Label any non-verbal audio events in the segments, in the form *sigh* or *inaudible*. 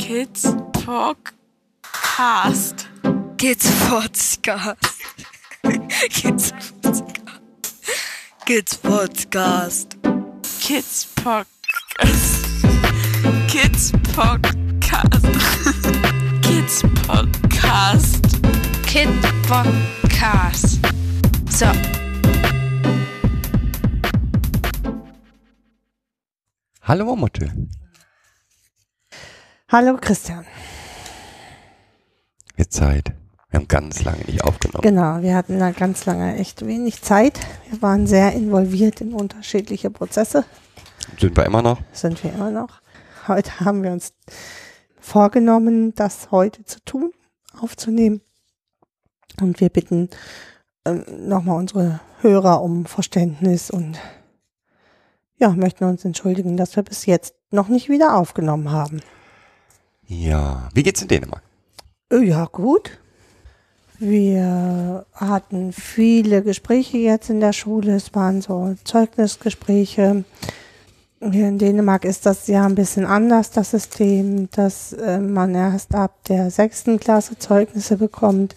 Kids Podcast. Kids Podcast. Kids Podcast. Kids Podcast. Kids Podcast. Kids Podcast. Kids Podcast. Kid Podcast. So. Hallo Momotte. Hallo Christian. Wird Zeit. Wir haben ganz lange nicht aufgenommen. Genau, wir hatten da ganz lange echt wenig Zeit. Wir waren sehr involviert in unterschiedliche Prozesse. Sind wir immer noch? Sind wir immer noch. Heute haben wir uns vorgenommen, das heute zu tun, aufzunehmen. Und wir bitten ähm, nochmal unsere Hörer um Verständnis und ja, möchten uns entschuldigen, dass wir bis jetzt noch nicht wieder aufgenommen haben. Ja. Wie geht's in Dänemark? Äh, Ja, gut. Wir hatten viele Gespräche jetzt in der Schule. Es waren so Zeugnisgespräche. Hier in Dänemark ist das ja ein bisschen anders, das System, dass äh, man erst ab der sechsten Klasse Zeugnisse bekommt.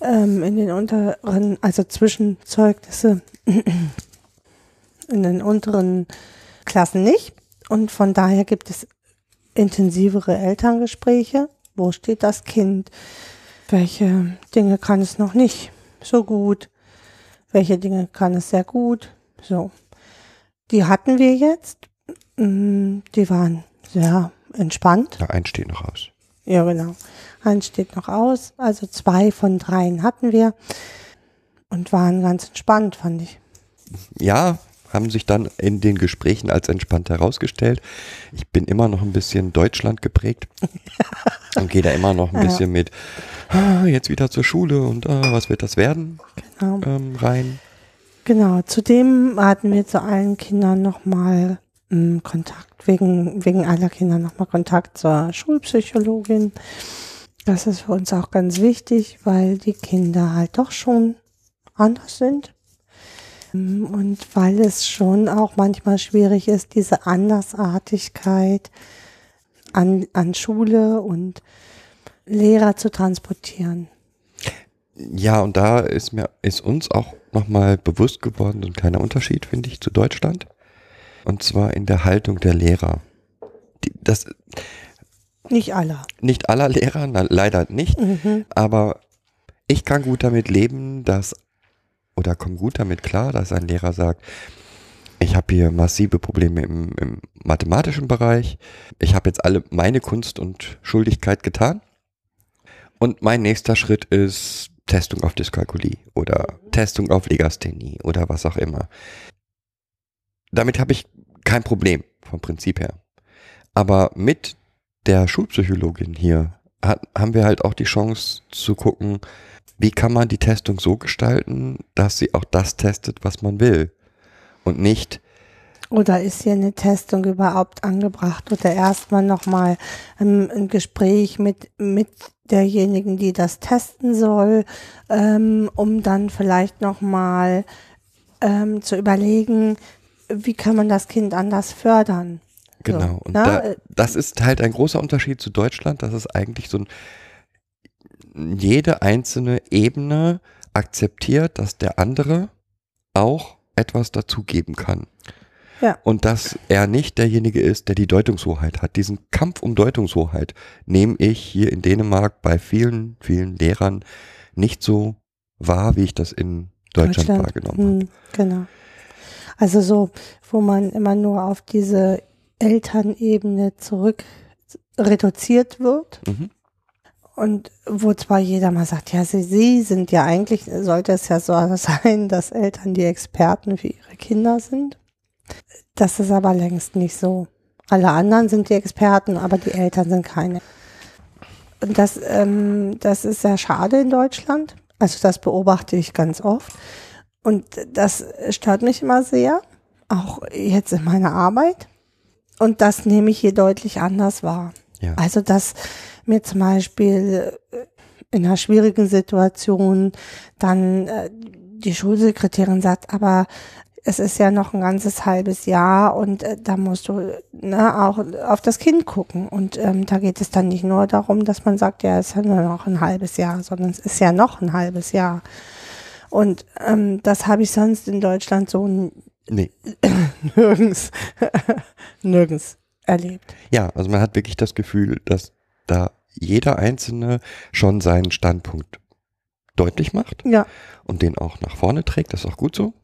Ähm, in den unteren, also Zwischenzeugnisse *clears throat* in den unteren Klassen nicht. Und von daher gibt es intensivere Elterngespräche. Wo steht das Kind? Welche Dinge kann es noch nicht so gut? Welche Dinge kann es sehr gut? So. Die hatten wir jetzt. Mm, Die waren sehr entspannt. Da ein steht noch aus. Ja, genau. Eins steht noch aus. Also zwei von dreien hatten wir. Und waren ganz entspannt, fand ich. Ja, haben sich dann in den Gesprächen als entspannt herausgestellt. Ich bin immer noch ein bisschen Deutschland geprägt *laughs* und gehe da immer noch ein Ja. bisschen mit, ah, jetzt wieder zur Schule und ah, was wird das werden, Genau. ähm, rein. Genau, zudem hatten wir zu allen Kindern nochmal Kontakt, wegen, wegen aller Kinder nochmal Kontakt zur Schulpsychologin. Das ist für uns auch ganz wichtig, weil die Kinder halt doch schon anders sind. Und weil es schon auch manchmal schwierig ist, diese Andersartigkeit an, an Schule und Lehrer zu transportieren. Ja, und da ist mir, ist uns auch nochmal bewusst geworden, so ein kleiner Unterschied, finde ich, zu Deutschland. Und zwar in der Haltung der Lehrer. Die, das, Nicht aller. nicht aller Lehrer, na, leider nicht, Mhm. aber ich kann gut damit leben, dass, oder komme gut damit klar, dass ein Lehrer sagt, ich habe hier massive Probleme im, im mathematischen Bereich, ich habe jetzt alle meine Kunst und Schuldigkeit getan und mein nächster Schritt ist Testung auf Dyskalkulie oder Testung auf Legasthenie oder was auch immer. Damit habe ich kein Problem vom Prinzip her. Aber mit der Schulpsychologin hier hat, haben wir halt auch die Chance zu gucken, wie kann man die Testung so gestalten, dass sie auch das testet, was man will. Und nicht, Oder ist hier eine Testung überhaupt angebracht oder erstmal nochmal ähm, ein Gespräch mit, mit derjenigen, die das testen soll, ähm, um dann vielleicht nochmal ähm, zu überlegen, wie kann man das Kind anders fördern. Genau. Und ne? da, das ist halt ein großer Unterschied zu Deutschland, dass es eigentlich so ein, jede einzelne Ebene akzeptiert, dass der andere auch etwas dazugeben kann. Ja. Und dass er nicht derjenige ist, der die Deutungshoheit hat. Diesen Kampf um Deutungshoheit nehme ich hier in Dänemark bei vielen, vielen Lehrern nicht so wahr, wie ich das in Deutschland, wahrgenommen habe. Hm, genau. Also so, wo man immer nur auf diese Elternebene zurück reduziert wird Mhm. und wo zwar jeder mal sagt, ja, sie, sie sind ja eigentlich, sollte es ja so *laughs* sein, dass Eltern die Experten für ihre Kinder sind. Das ist aber längst nicht so. Alle anderen sind die Experten, aber die Eltern sind keine. Und das, ähm, das ist sehr schade in Deutschland. Also das beobachte ich ganz oft. Und das stört mich immer sehr, auch jetzt in meiner Arbeit. Und das nehme ich hier deutlich anders wahr. Ja. Also, dass mir zum Beispiel äh, in einer schwierigen Situation dann äh, die Schulsekretärin sagt, aber es ist ja noch ein ganzes halbes Jahr und äh, da musst du ne, auch auf das Kind gucken. Und ähm, da geht es dann nicht nur darum, dass man sagt, ja, es ist ja nur noch ein halbes Jahr, sondern es ist ja noch ein halbes Jahr. Und ähm, das habe ich sonst in Deutschland so Nee. *coughs* nirgends, *coughs* nirgends erlebt. Ja, also man hat wirklich das Gefühl, dass da jeder Einzelne schon seinen Standpunkt deutlich macht Ja, und den auch nach vorne trägt, das ist auch gut so.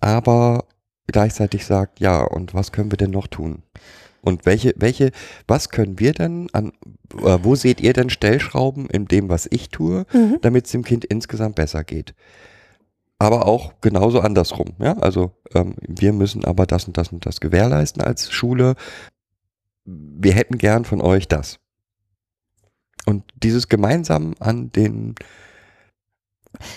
Aber gleichzeitig sagt, ja, und was können wir denn noch tun? Und welche, welche, was können wir denn an, äh, wo seht ihr denn Stellschrauben in dem, was ich tue, Mhm. damit es dem Kind insgesamt besser geht? Aber auch genauso andersrum, ja. Also ähm, wir müssen aber das und das und das gewährleisten als Schule. Wir hätten gern von euch das. Und dieses gemeinsam an den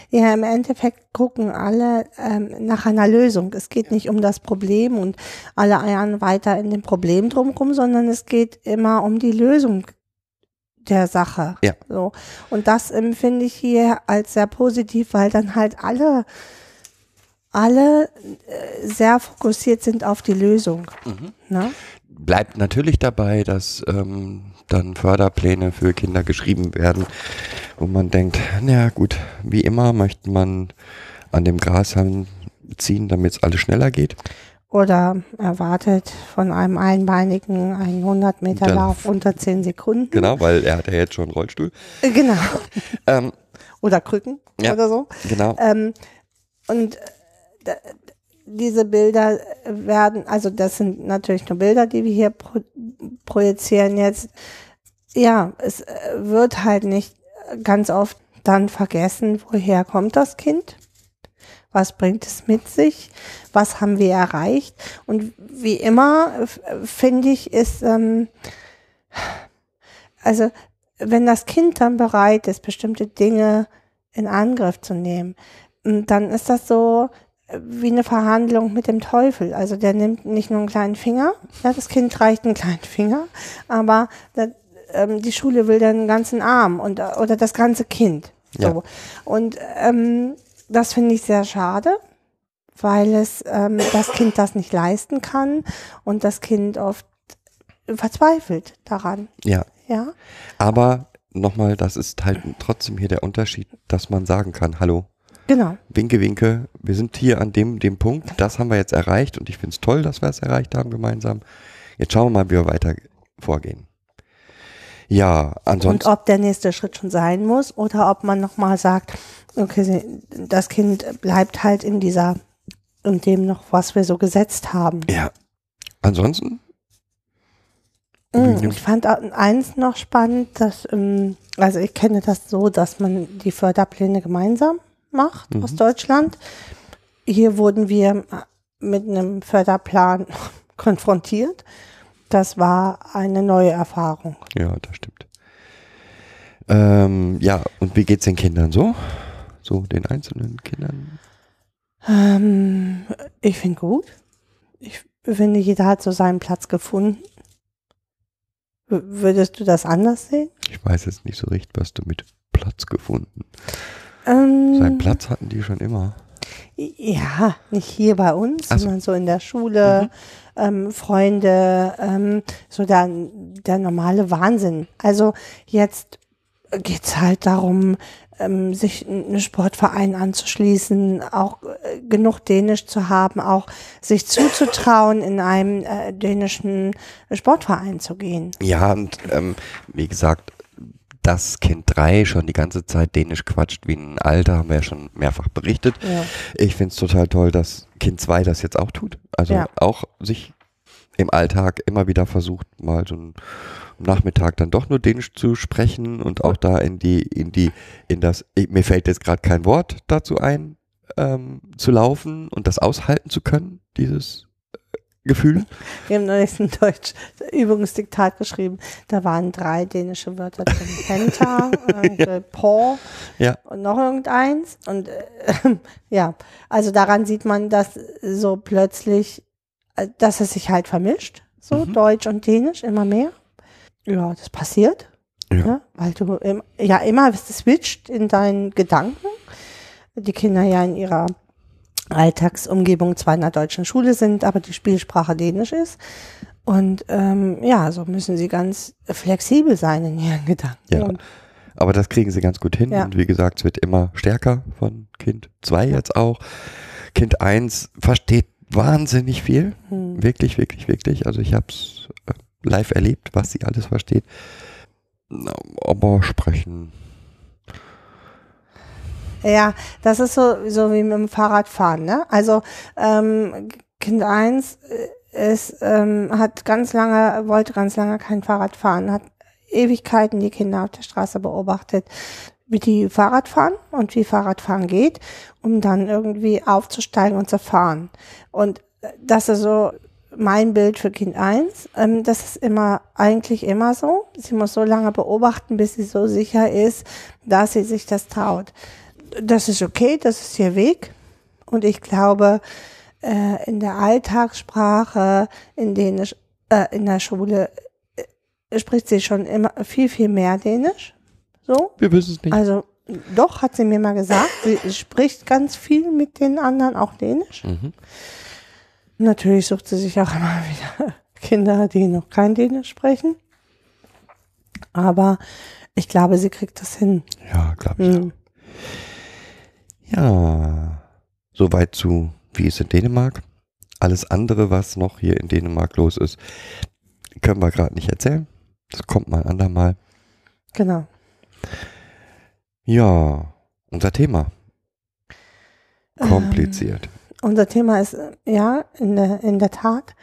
Ja, im Endeffekt gucken alle ähm, nach einer Lösung. Es geht nicht um das Problem und alle eiern weiter in dem Problem drumherum, sondern es geht immer um die Lösung der Sache. Ja. So. Und das empfinde ich hier als sehr positiv, weil dann halt alle, alle äh, sehr fokussiert sind auf die Lösung. Ne? bleibt natürlich dabei, dass ähm, dann Förderpläne für Kinder geschrieben werden, wo man denkt, na gut, wie immer möchte man an dem Grashalm ziehen, damit es alles schneller geht. Oder erwartet von einem Einbeinigen einen 100 Meter Lauf unter 10 Sekunden. Genau, weil er hat ja jetzt schon einen Rollstuhl. Äh, Genau. *laughs* Ähm, Oder Krücken Ja. oder so. genau. Ähm, und äh, diese Bilder werden, also das sind natürlich nur Bilder, die wir hier pro projizieren jetzt. Ja, es äh, wird halt nicht ganz oft dann vergessen, woher kommt das Kind? Was bringt es mit sich? Was haben wir erreicht? Und wie immer, finde ich, ist, ähm, also wenn das Kind dann bereit ist, bestimmte Dinge in Angriff zu nehmen, dann ist das so äh, wie eine Verhandlung mit dem Teufel. Also der nimmt nicht nur einen kleinen Finger, ja, das Kind reicht einen kleinen Finger, aber da, ähm, die Schule will dann einen ganzen Arm und, äh, oder das ganze Kind. So. Ja. Und ähm, das finde ich sehr schade, weil es ähm, das Kind das nicht leisten kann und das Kind oft verzweifelt daran. Ja. Ja. Aber nochmal, das ist halt trotzdem hier der Unterschied, dass man sagen kann, hallo, Genau. Winke, winke, wir sind hier an dem, dem Punkt, das haben wir jetzt erreicht und ich finde es toll, dass wir es erreicht haben gemeinsam. Jetzt schauen wir mal, wie wir weiter vorgehen. Ja, Und ansonsten, ob der nächste Schritt schon sein muss oder ob man nochmal sagt, okay, das Kind bleibt halt in dieser, in dem noch, was wir so gesetzt haben. ja, ansonsten, nimmst- Ich fand eins noch spannend, dass, ähm, also ich kenne das so, dass man die Förderpläne gemeinsam macht aus Deutschland. Hier wurden wir mit einem Förderplan *laughs* konfrontiert. Das war eine neue Erfahrung. ja, das stimmt. Ähm, ja, und wie geht's den Kindern so? So den einzelnen Kindern? Ähm, ich finde gut. Ich finde, jeder hat so seinen Platz gefunden. W- Würdest du das anders sehen? Ich weiß jetzt nicht so recht, was du mit Platz gefunden. Ähm, Seinen Platz hatten die schon immer. Ja, nicht hier bei uns, so. sondern so in der Schule, ähm, Freunde, ähm, so der, der normale Wahnsinn. Also jetzt geht's halt darum, ähm, sich einen Sportverein anzuschließen, auch äh, genug Dänisch zu haben, auch sich zuzutrauen, in einem äh, dänischen Sportverein zu gehen. Ja, und ähm, wie gesagt, dass Kind 3 schon die ganze Zeit Dänisch quatscht wie ein Alter, haben wir ja schon mehrfach berichtet. Ja. Ich find's total toll, dass Kind 2 das jetzt auch tut. Also Ja. auch sich im Alltag immer wieder versucht, mal so einen Nachmittag dann doch nur Dänisch zu sprechen und auch da in die, in die, in das, mir fällt jetzt gerade kein Wort dazu ein, ähm, zu laufen und das aushalten zu können, dieses äh, Gefühl. Wir haben neulich ein Deutsch Übungsdiktat geschrieben. Da waren drei dänische Wörter drin. *laughs* Penta, äh, Paw Ja. und noch irgendeins. Und äh, *laughs* ja, also daran sieht man, dass so plötzlich, äh, dass es sich halt vermischt. So Mhm. Deutsch und Dänisch immer mehr. Ja, das passiert. Ja. Ne? Weil du im, ja immer switcht in deinen Gedanken. Die Kinder ja in ihrer Alltagsumgebung zwar in der deutschen Schule sind, aber die Spielsprache Dänisch ist. Und ähm, ja, so müssen sie ganz flexibel sein in ihren Gedanken. Ja. Und, Aber das kriegen sie ganz gut hin. Ja. Und wie gesagt, es wird immer stärker von Kind 2 jetzt auch. Kind 1 versteht wahnsinnig viel. hm. Wirklich, wirklich, wirklich. Also ich habe es live erlebt, was sie alles versteht. Aber sprechen. Ja, das ist so, so wie mit dem Fahrradfahren, ne? Also ähm, Kind 1 ist, ähm, hat ganz lange, wollte ganz lange kein Fahrrad fahren, hat Ewigkeiten die Kinder auf der Straße beobachtet, wie die Fahrrad fahren und wie Fahrradfahren geht, um dann irgendwie aufzusteigen und zu fahren. Und das ist so mein Bild für Kind 1. Ähm, das ist immer, eigentlich immer so. Sie muss so lange beobachten, bis sie so sicher ist, dass sie sich das traut das ist okay, das ist ihr Weg. Und ich glaube, äh, in der Alltagssprache, in Dänisch, äh, in der Schule, äh, spricht sie schon immer viel, viel mehr Dänisch. So. Wir wissen es nicht. Also, doch, hat sie mir mal gesagt. Sie spricht ganz viel mit den anderen, auch Dänisch. Mhm. Natürlich sucht sie sich auch immer *laughs* wieder Kinder, die noch kein Dänisch sprechen. Aber ich glaube, sie kriegt das hin. Ja, glaube ich. Hm. Ja, soweit zu, wie ist in Dänemark. Alles andere, was noch hier in Dänemark los ist, können wir gerade nicht erzählen. Das kommt mal ein andermal. Genau. Ja, unser Thema. Kompliziert. Unser Thema ist äh, ja in der, in der Tat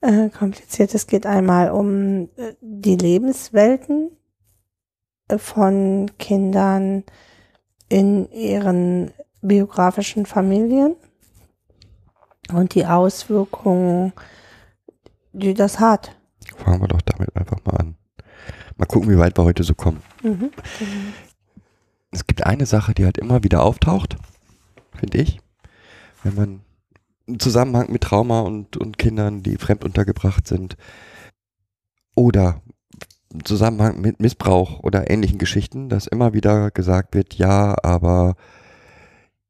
äh, kompliziert. Es geht einmal um äh, die Lebenswelten äh, von Kindern in ihren biografischen Familien und die Auswirkungen, die das hat. Fangen wir doch damit einfach mal an. Mal gucken, wie weit wir heute so kommen. Mhm. Es gibt eine Sache, die halt immer wieder auftaucht, finde ich. Wenn man im Zusammenhang mit Trauma und, und Kindern, die fremd untergebracht sind, oder im Zusammenhang mit Missbrauch oder ähnlichen Geschichten, dass immer wieder gesagt wird, ja, aber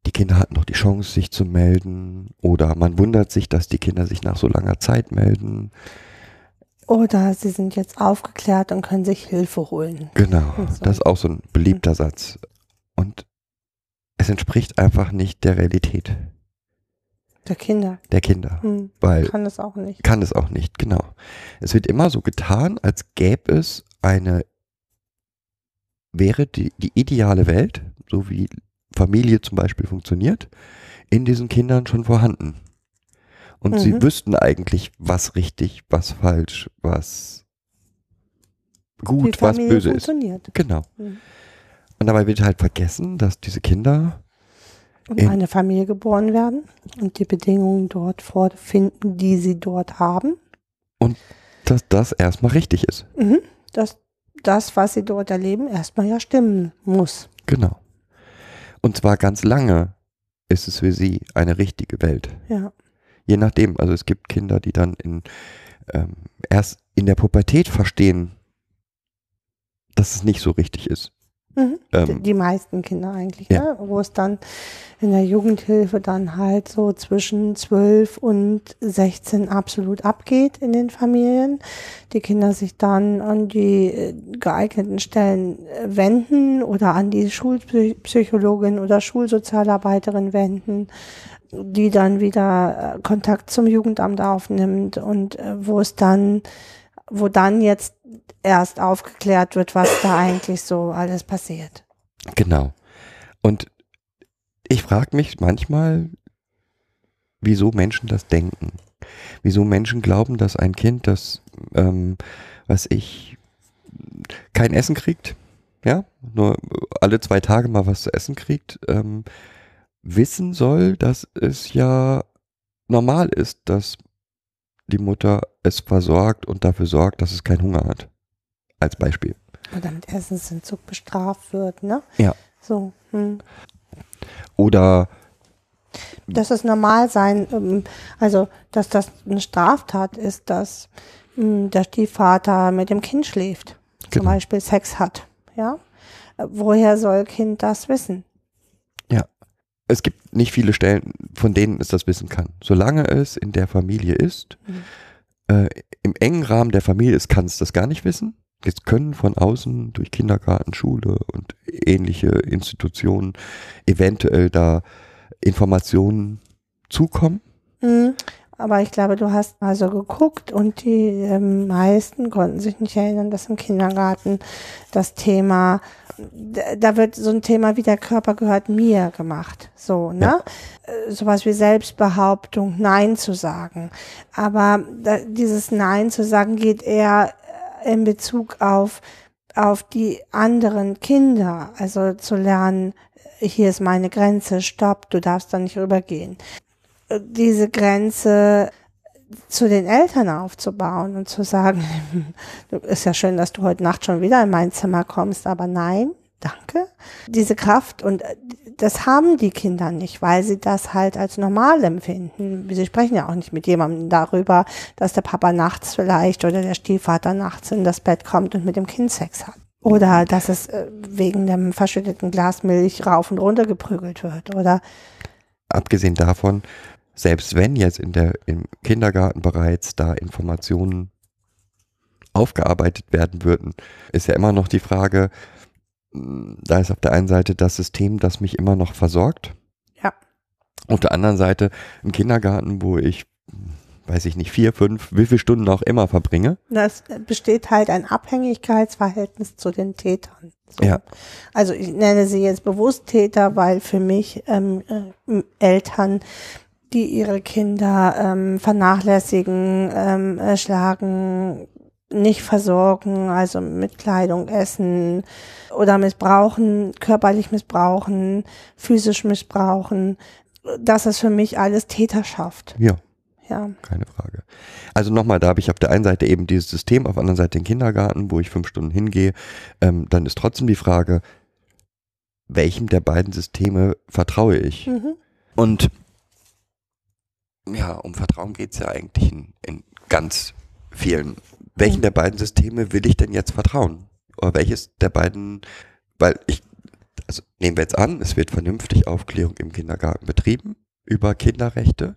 die Kinder hatten doch die Chance, sich zu melden, oder man wundert sich, dass die Kinder sich nach so langer Zeit melden. Oder sie sind jetzt aufgeklärt und können sich Hilfe holen. Genau, so. das ist auch so ein beliebter Satz. Und es entspricht einfach nicht der Realität Der Kinder. der Kinder, Hm. weil Kann das auch nicht. kann es auch nicht, genau. Es wird immer so getan, als gäbe es eine, wäre die, die ideale Welt, so wie Familie zum Beispiel funktioniert, in diesen Kindern schon vorhanden. Und sie Mhm. wüssten eigentlich, was richtig, was falsch, was gut, was böse ist. Genau. Mhm. Und dabei wird halt vergessen, dass diese Kinder, Und In- eine Familie geboren werden und die Bedingungen dort vorfinden, die sie dort haben. dass das erstmal richtig ist. Mhm. Dass das, was sie dort erleben, erstmal ja stimmen muss. Genau. Und zwar ganz lange ist es für sie eine richtige Welt. Ja. Je nachdem. Also es gibt Kinder, die dann in, ähm, erst in der Pubertät verstehen, dass es nicht so richtig ist. Mhm. Die, Ähm, die meisten Kinder eigentlich, ja. ne? wo es dann in der Jugendhilfe dann halt so zwischen 12 und 16 absolut abgeht in den Familien. Die Kinder sich dann an die äh, geeigneten Stellen äh, wenden oder an die Schulpsychologin oder Schulsozialarbeiterin wenden, die dann wieder äh, Kontakt zum Jugendamt aufnimmt und wo es dann, wo dann jetzt erst aufgeklärt wird, was da eigentlich so alles passiert. Genau. Und ich frage mich manchmal, wieso Menschen das denken. Wieso Menschen glauben, dass ein Kind, das, ähm, was ich, kein Essen kriegt, ja, nur alle zwei Tage mal was zu essen kriegt, ähm, wissen soll, dass es ja normal ist, dass die Mutter es versorgt und dafür sorgt, dass es keinen Hunger hat. Als Beispiel. Oder mit Essensentzug bestraft wird, ne? Ja. So. Hm. Oder Dass es normal sein, ähm, also dass das eine Straftat ist, dass ähm, der Stiefvater mit dem Kind schläft, zum Genau. Beispiel Sex hat, ja? Woher soll Kind das wissen? es gibt nicht viele Stellen, von denen es das wissen kann. Solange es in der Familie ist, Mhm. äh, im engen Rahmen der Familie ist, kann es das gar nicht wissen. Es können von außen durch Kindergarten, Schule und ähnliche Institutionen eventuell da Informationen zukommen. Mhm. Aber ich glaube, du hast also geguckt und die ähm, meisten konnten sich nicht erinnern, dass im Kindergarten das Thema, da wird so ein Thema wie der Körper gehört mir gemacht. So, ne? Äh, Sowas wie Selbstbehauptung, Nein zu sagen. Aber da, dieses Nein zu sagen geht eher äh, in Bezug auf, auf die anderen Kinder. Also zu lernen, hier ist meine Grenze, stopp, du darfst da nicht rübergehen diese Grenze zu den Eltern aufzubauen und zu sagen, *laughs* ist ja schön, dass du heute Nacht schon wieder in mein Zimmer kommst, aber nein, danke. Diese Kraft und das haben die Kinder nicht, weil sie das halt als normal empfinden. Sie sprechen ja auch nicht mit jemandem darüber, dass der Papa nachts vielleicht oder der Stiefvater nachts in das Bett kommt und mit dem Kind Sex hat. Oder dass es äh, wegen dem verschütteten Glas Milch rauf und runter geprügelt wird. Oder Abgesehen davon, selbst wenn jetzt in der, im Kindergarten bereits da Informationen aufgearbeitet werden würden, ist ja immer noch die Frage, mh, da ist auf der einen Seite das System, das mich immer noch versorgt. Ja. Auf der anderen Seite ein Kindergarten, wo ich, weiß ich nicht, vier, fünf, wie viele Stunden auch immer verbringe. Das besteht halt ein Abhängigkeitsverhältnis zu den Tätern. So. Ja. Also ich nenne sie jetzt bewusst Täter, weil für mich ähm, äh, Eltern, die ihre Kinder ähm, vernachlässigen, ähm, äh, schlagen, nicht versorgen, also mit Kleidung, Essen oder missbrauchen, körperlich missbrauchen, physisch missbrauchen, das ist für mich alles Täterschaft. Ja, Ja. keine Frage. Also nochmal, da habe ich auf der einen Seite eben dieses System, auf der anderen Seite den Kindergarten, wo ich fünf Stunden hingehe. Ähm, dann ist trotzdem die Frage, welchem der beiden Systeme vertraue ich? Mhm. Und ja, um Vertrauen geht es ja eigentlich in, in ganz vielen. Welchen der beiden Systeme will ich denn jetzt vertrauen? Oder welches der beiden, weil ich, also nehmen wir jetzt an, es wird vernünftig Aufklärung im Kindergarten betrieben über Kinderrechte.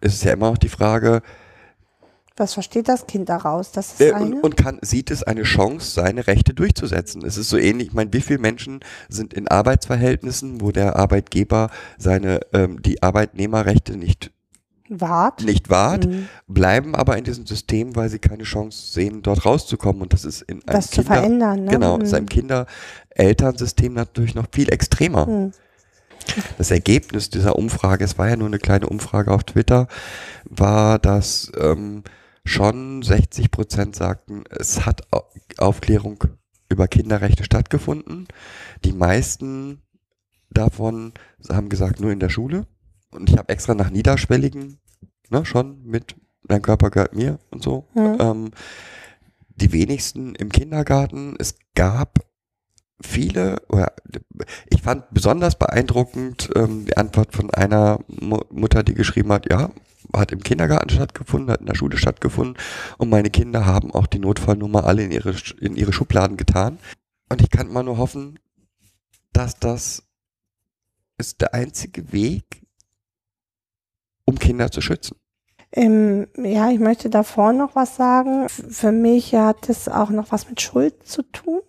Es ist ja immer noch die Frage, Was versteht das Kind daraus? Das ist äh, eine. und, und kann, sieht es eine Chance, seine Rechte durchzusetzen? Es ist so ähnlich, ich meine, wie viele Menschen sind in Arbeitsverhältnissen, wo der Arbeitgeber seine, ähm, die Arbeitnehmerrechte nicht Wart. nicht wahrt, Mhm. bleiben aber in diesem System, weil sie keine Chance sehen, dort rauszukommen. Und das ist in einem Das zu Kinder, verändern. Ne? genau, Mhm. ist einem Kinder-Elternsystem natürlich noch viel extremer. Mhm. Das Ergebnis dieser Umfrage, es war ja nur eine kleine Umfrage auf Twitter, war, dass ähm, schon 60 Prozent sagten, es hat Au- Aufklärung über Kinderrechte stattgefunden. Die meisten davon haben gesagt, nur in der Schule. Und ich habe extra nach niederschwelligen, ne, schon mit Dein Körper gehört mir und so. Mhm. Ähm, die wenigsten im Kindergarten. Es gab viele, oder ich fand besonders beeindruckend ähm, die Antwort von einer Mu Mutter, die geschrieben hat, ja, hat im Kindergarten stattgefunden, hat in der Schule stattgefunden und meine Kinder haben auch die Notfallnummer alle in ihre, in ihre Schubladen getan. Und ich kann mal nur hoffen, dass das ist der einzige Weg, um Kinder zu schützen. Ähm, ja, ich möchte davor noch was sagen. Für mich hat es auch noch was mit Schuld zu tun.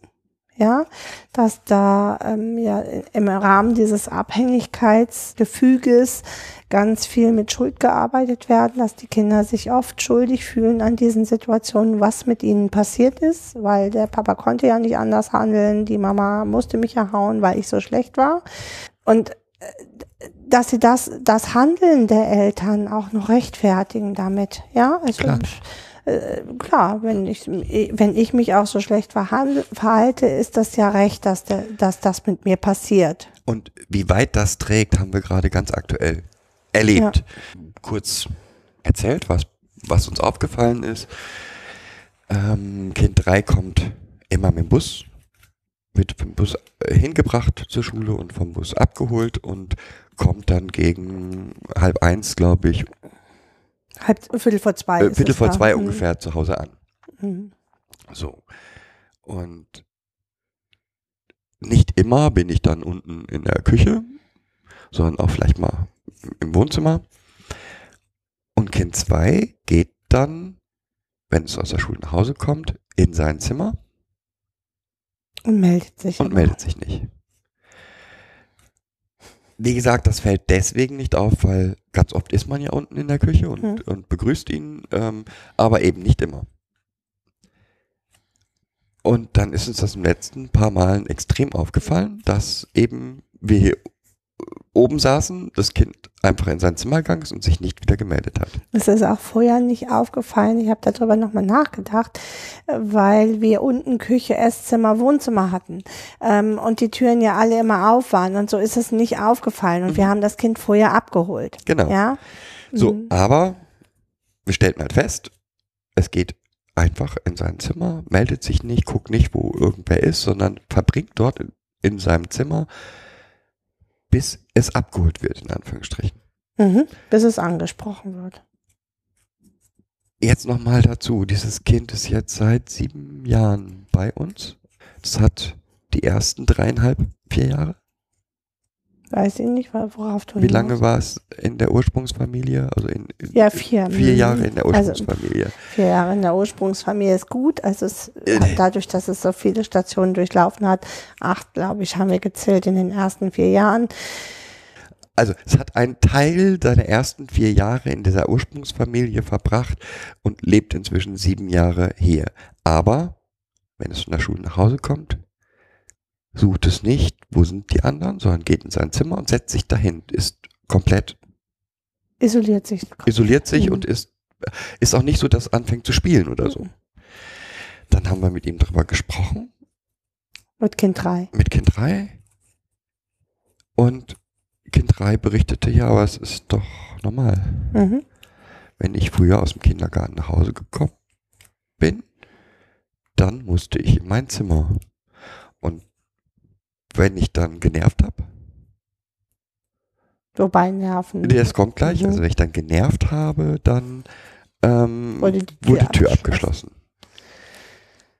Ja, dass da ähm, ja im Rahmen dieses Abhängigkeitsgefüges ganz viel mit Schuld gearbeitet werden, dass die Kinder sich oft schuldig fühlen an diesen Situationen, was mit ihnen passiert ist, weil der Papa konnte ja nicht anders handeln, die Mama musste mich ja hauen, weil ich so schlecht war. Und dass sie das, das Handeln der Eltern auch noch rechtfertigen damit, ja, also Klar. äh, klar, wenn ich, wenn ich mich auch so schlecht verhalte, ist das ja recht, dass, der, dass das mit mir passiert. Und wie weit das trägt, haben wir gerade ganz aktuell erlebt. Kurz erzählt, was, was uns aufgefallen ist. Ähm, kind 3 kommt immer mit dem Bus, wird vom Bus äh, hingebracht zur Schule und vom Bus abgeholt und kommt dann gegen halb eins, glaube ich, Halb, Viertel vor zwei. äh, Viertel vor da. zwei Mhm. ungefähr zu Hause an. Mhm. So. Und nicht immer bin ich dann unten in der Küche, sondern auch vielleicht mal im Wohnzimmer. Und Kind 2 geht dann, wenn es aus der Schule nach Hause kommt, in sein Zimmer Und meldet sich. und meldet sich nicht. Wie gesagt, das fällt deswegen nicht auf, weil ganz oft ist man ja unten in der Küche und, Hm. und begrüßt ihn, ähm, aber eben nicht immer. Und dann ist uns das im letzten paar Malen extrem aufgefallen, dass eben wir hier oben saßen, das Kind einfach in sein Zimmer gegangen ist und sich nicht wieder gemeldet hat. Es ist auch vorher nicht aufgefallen. Ich habe darüber nochmal nachgedacht, weil wir unten Küche, Esszimmer, Wohnzimmer hatten ähm, und die Türen ja alle immer auf waren und so ist es nicht aufgefallen und wir haben das Kind vorher abgeholt. Genau. Ja, So, Mhm. aber wir stellten halt fest, es geht einfach in sein Zimmer, meldet sich nicht, guckt nicht, wo irgendwer ist, sondern verbringt dort in, in seinem Zimmer, bis es abgeholt wird, in Anführungsstrichen. mhm. bis es angesprochen wird. Jetzt nochmal dazu, dieses Kind ist jetzt seit sieben Jahren bei uns. Das hat die ersten dreieinhalb, vier Jahre. Weiß ich nicht, worauf du Wie lange hinaus- war es in der Ursprungsfamilie? Also in, in Ja, vier. vier Mhm. Jahre in der Also Ursprungsfamilie. vier Jahre in der Ursprungsfamilie ist gut. Also es Äh. dadurch, dass es so viele Stationen durchlaufen hat, acht, glaube ich, haben wir gezählt in den ersten vier Jahren. Also es hat einen Teil seiner ersten vier Jahre in dieser Ursprungsfamilie verbracht und lebt inzwischen sieben Jahre hier. Aber wenn es von der Schule nach Hause kommt, sucht es nicht, wo sind die anderen, sondern geht in sein Zimmer und setzt sich dahin, ist komplett Isoliert sich. isoliert sich Mhm. und ist, ist auch nicht so, dass anfängt zu spielen oder so. Mhm. Dann haben wir mit ihm darüber gesprochen, Mit Kind drei. mit Kind 3. Und Kind 3 berichtete, ja, aber es ist doch normal. Mhm. Wenn ich früher aus dem Kindergarten nach Hause gekommen bin, dann musste ich in mein Zimmer. Wenn ich dann genervt habe, Wobei Nerven. das kommt gleich, Mhm. also wenn ich dann genervt habe, dann ähm, Wurde die Tür wurde die Tür abgeschlossen. abgeschlossen.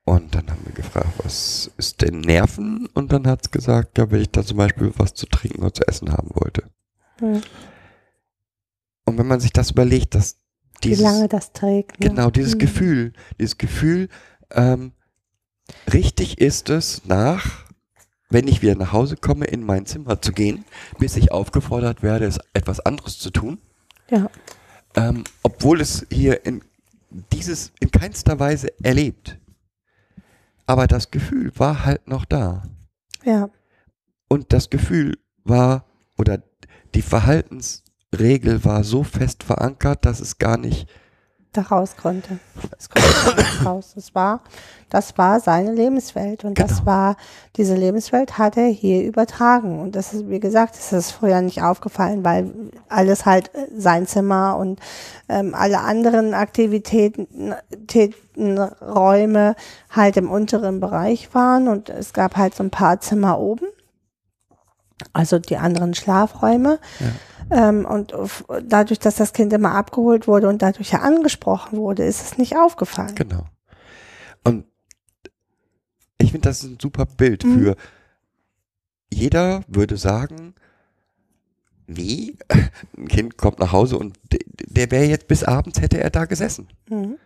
Und dann haben wir gefragt, was ist denn Nerven? Und dann hat es gesagt, ja, wenn ich da zum Beispiel was zu trinken oder zu essen haben wollte. Mhm. Und wenn man sich das überlegt, dass Wie dieses, lange das trägt. Ne? Genau, dieses Mhm. Gefühl, dieses Gefühl, ähm, richtig ist es nach, wenn ich wieder nach Hause komme, in mein Zimmer zu gehen, bis ich aufgefordert werde, es etwas anderes zu tun. Ja. Ähm, obwohl es hier in dieses in keinster Weise erlebt. Aber das Gefühl war halt noch da. Ja. Und das Gefühl war, oder die Verhaltensregel war so fest verankert, dass es gar nicht Da raus konnte. Es konnte raus. Das war, das war seine Lebenswelt. Und das Genau. war, diese Lebenswelt hat er hier übertragen. Und das ist, wie gesagt, das ist vorher nicht aufgefallen, weil alles halt äh, sein Zimmer und ähm, alle anderen Aktivitäten, Täten, Räume halt im unteren Bereich waren. Und es gab halt so ein paar Zimmer oben. Also die anderen Schlafräume. Ähm, und dadurch, dass das Kind immer abgeholt wurde und dadurch ja angesprochen wurde, ist es nicht aufgefallen. Genau. Und ich finde, das ist ein super Bild Mhm. für jeder würde sagen, wie? *laughs* Ein Kind kommt nach Hause und de- der wäre jetzt bis abends hätte er da gesessen. Mhm.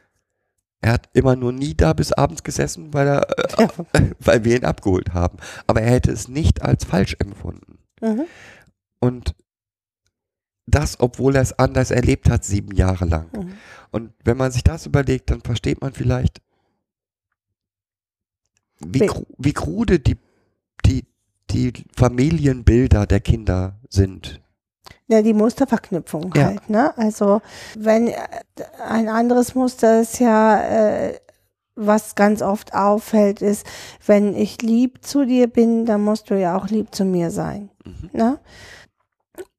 Er hat immer nur nie da bis abends gesessen, weil er, Ja. *laughs* weil wir ihn abgeholt haben. Aber er hätte es nicht als falsch empfunden. Mhm. Und das, obwohl er es anders erlebt hat, sieben Jahre lang. Mhm. Und wenn man sich das überlegt, dann versteht man vielleicht, wie, kru wie krude die, die, die Familienbilder der Kinder sind. Ja, die Musterverknüpfung Ja. halt, ne? Also wenn äh, ein anderes Muster ist ja, äh, was ganz oft auffällt, ist, wenn ich lieb zu dir bin, dann musst du ja auch lieb zu mir sein. Mhm. Ne?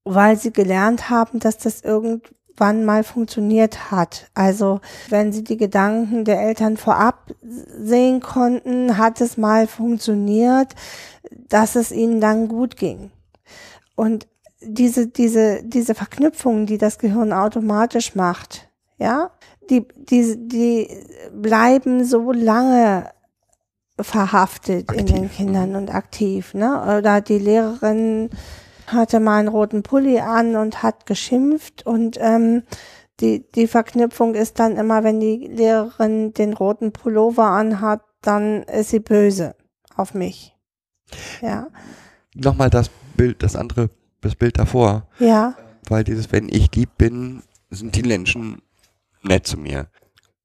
Weil sie gelernt haben, dass das irgendwann mal funktioniert hat. Also wenn sie die Gedanken der Eltern vorab sehen konnten, hat es mal funktioniert, dass es ihnen dann gut ging. Und diese, diese, diese Verknüpfungen, die das Gehirn automatisch macht, ja, die, die, die bleiben so lange verhaftet in den Aktiv, Kindern und aktiv, ne? Oder die Lehrerin hatte mal einen roten Pulli an und hat geschimpft und ähm, die, die Verknüpfung ist dann immer, wenn die Lehrerin den roten Pullover anhat, dann ist sie böse auf mich. Ja. Nochmal das Bild, das andere, das Bild davor. Ja. Weil dieses, wenn ich lieb bin, sind die Menschen nett zu mir.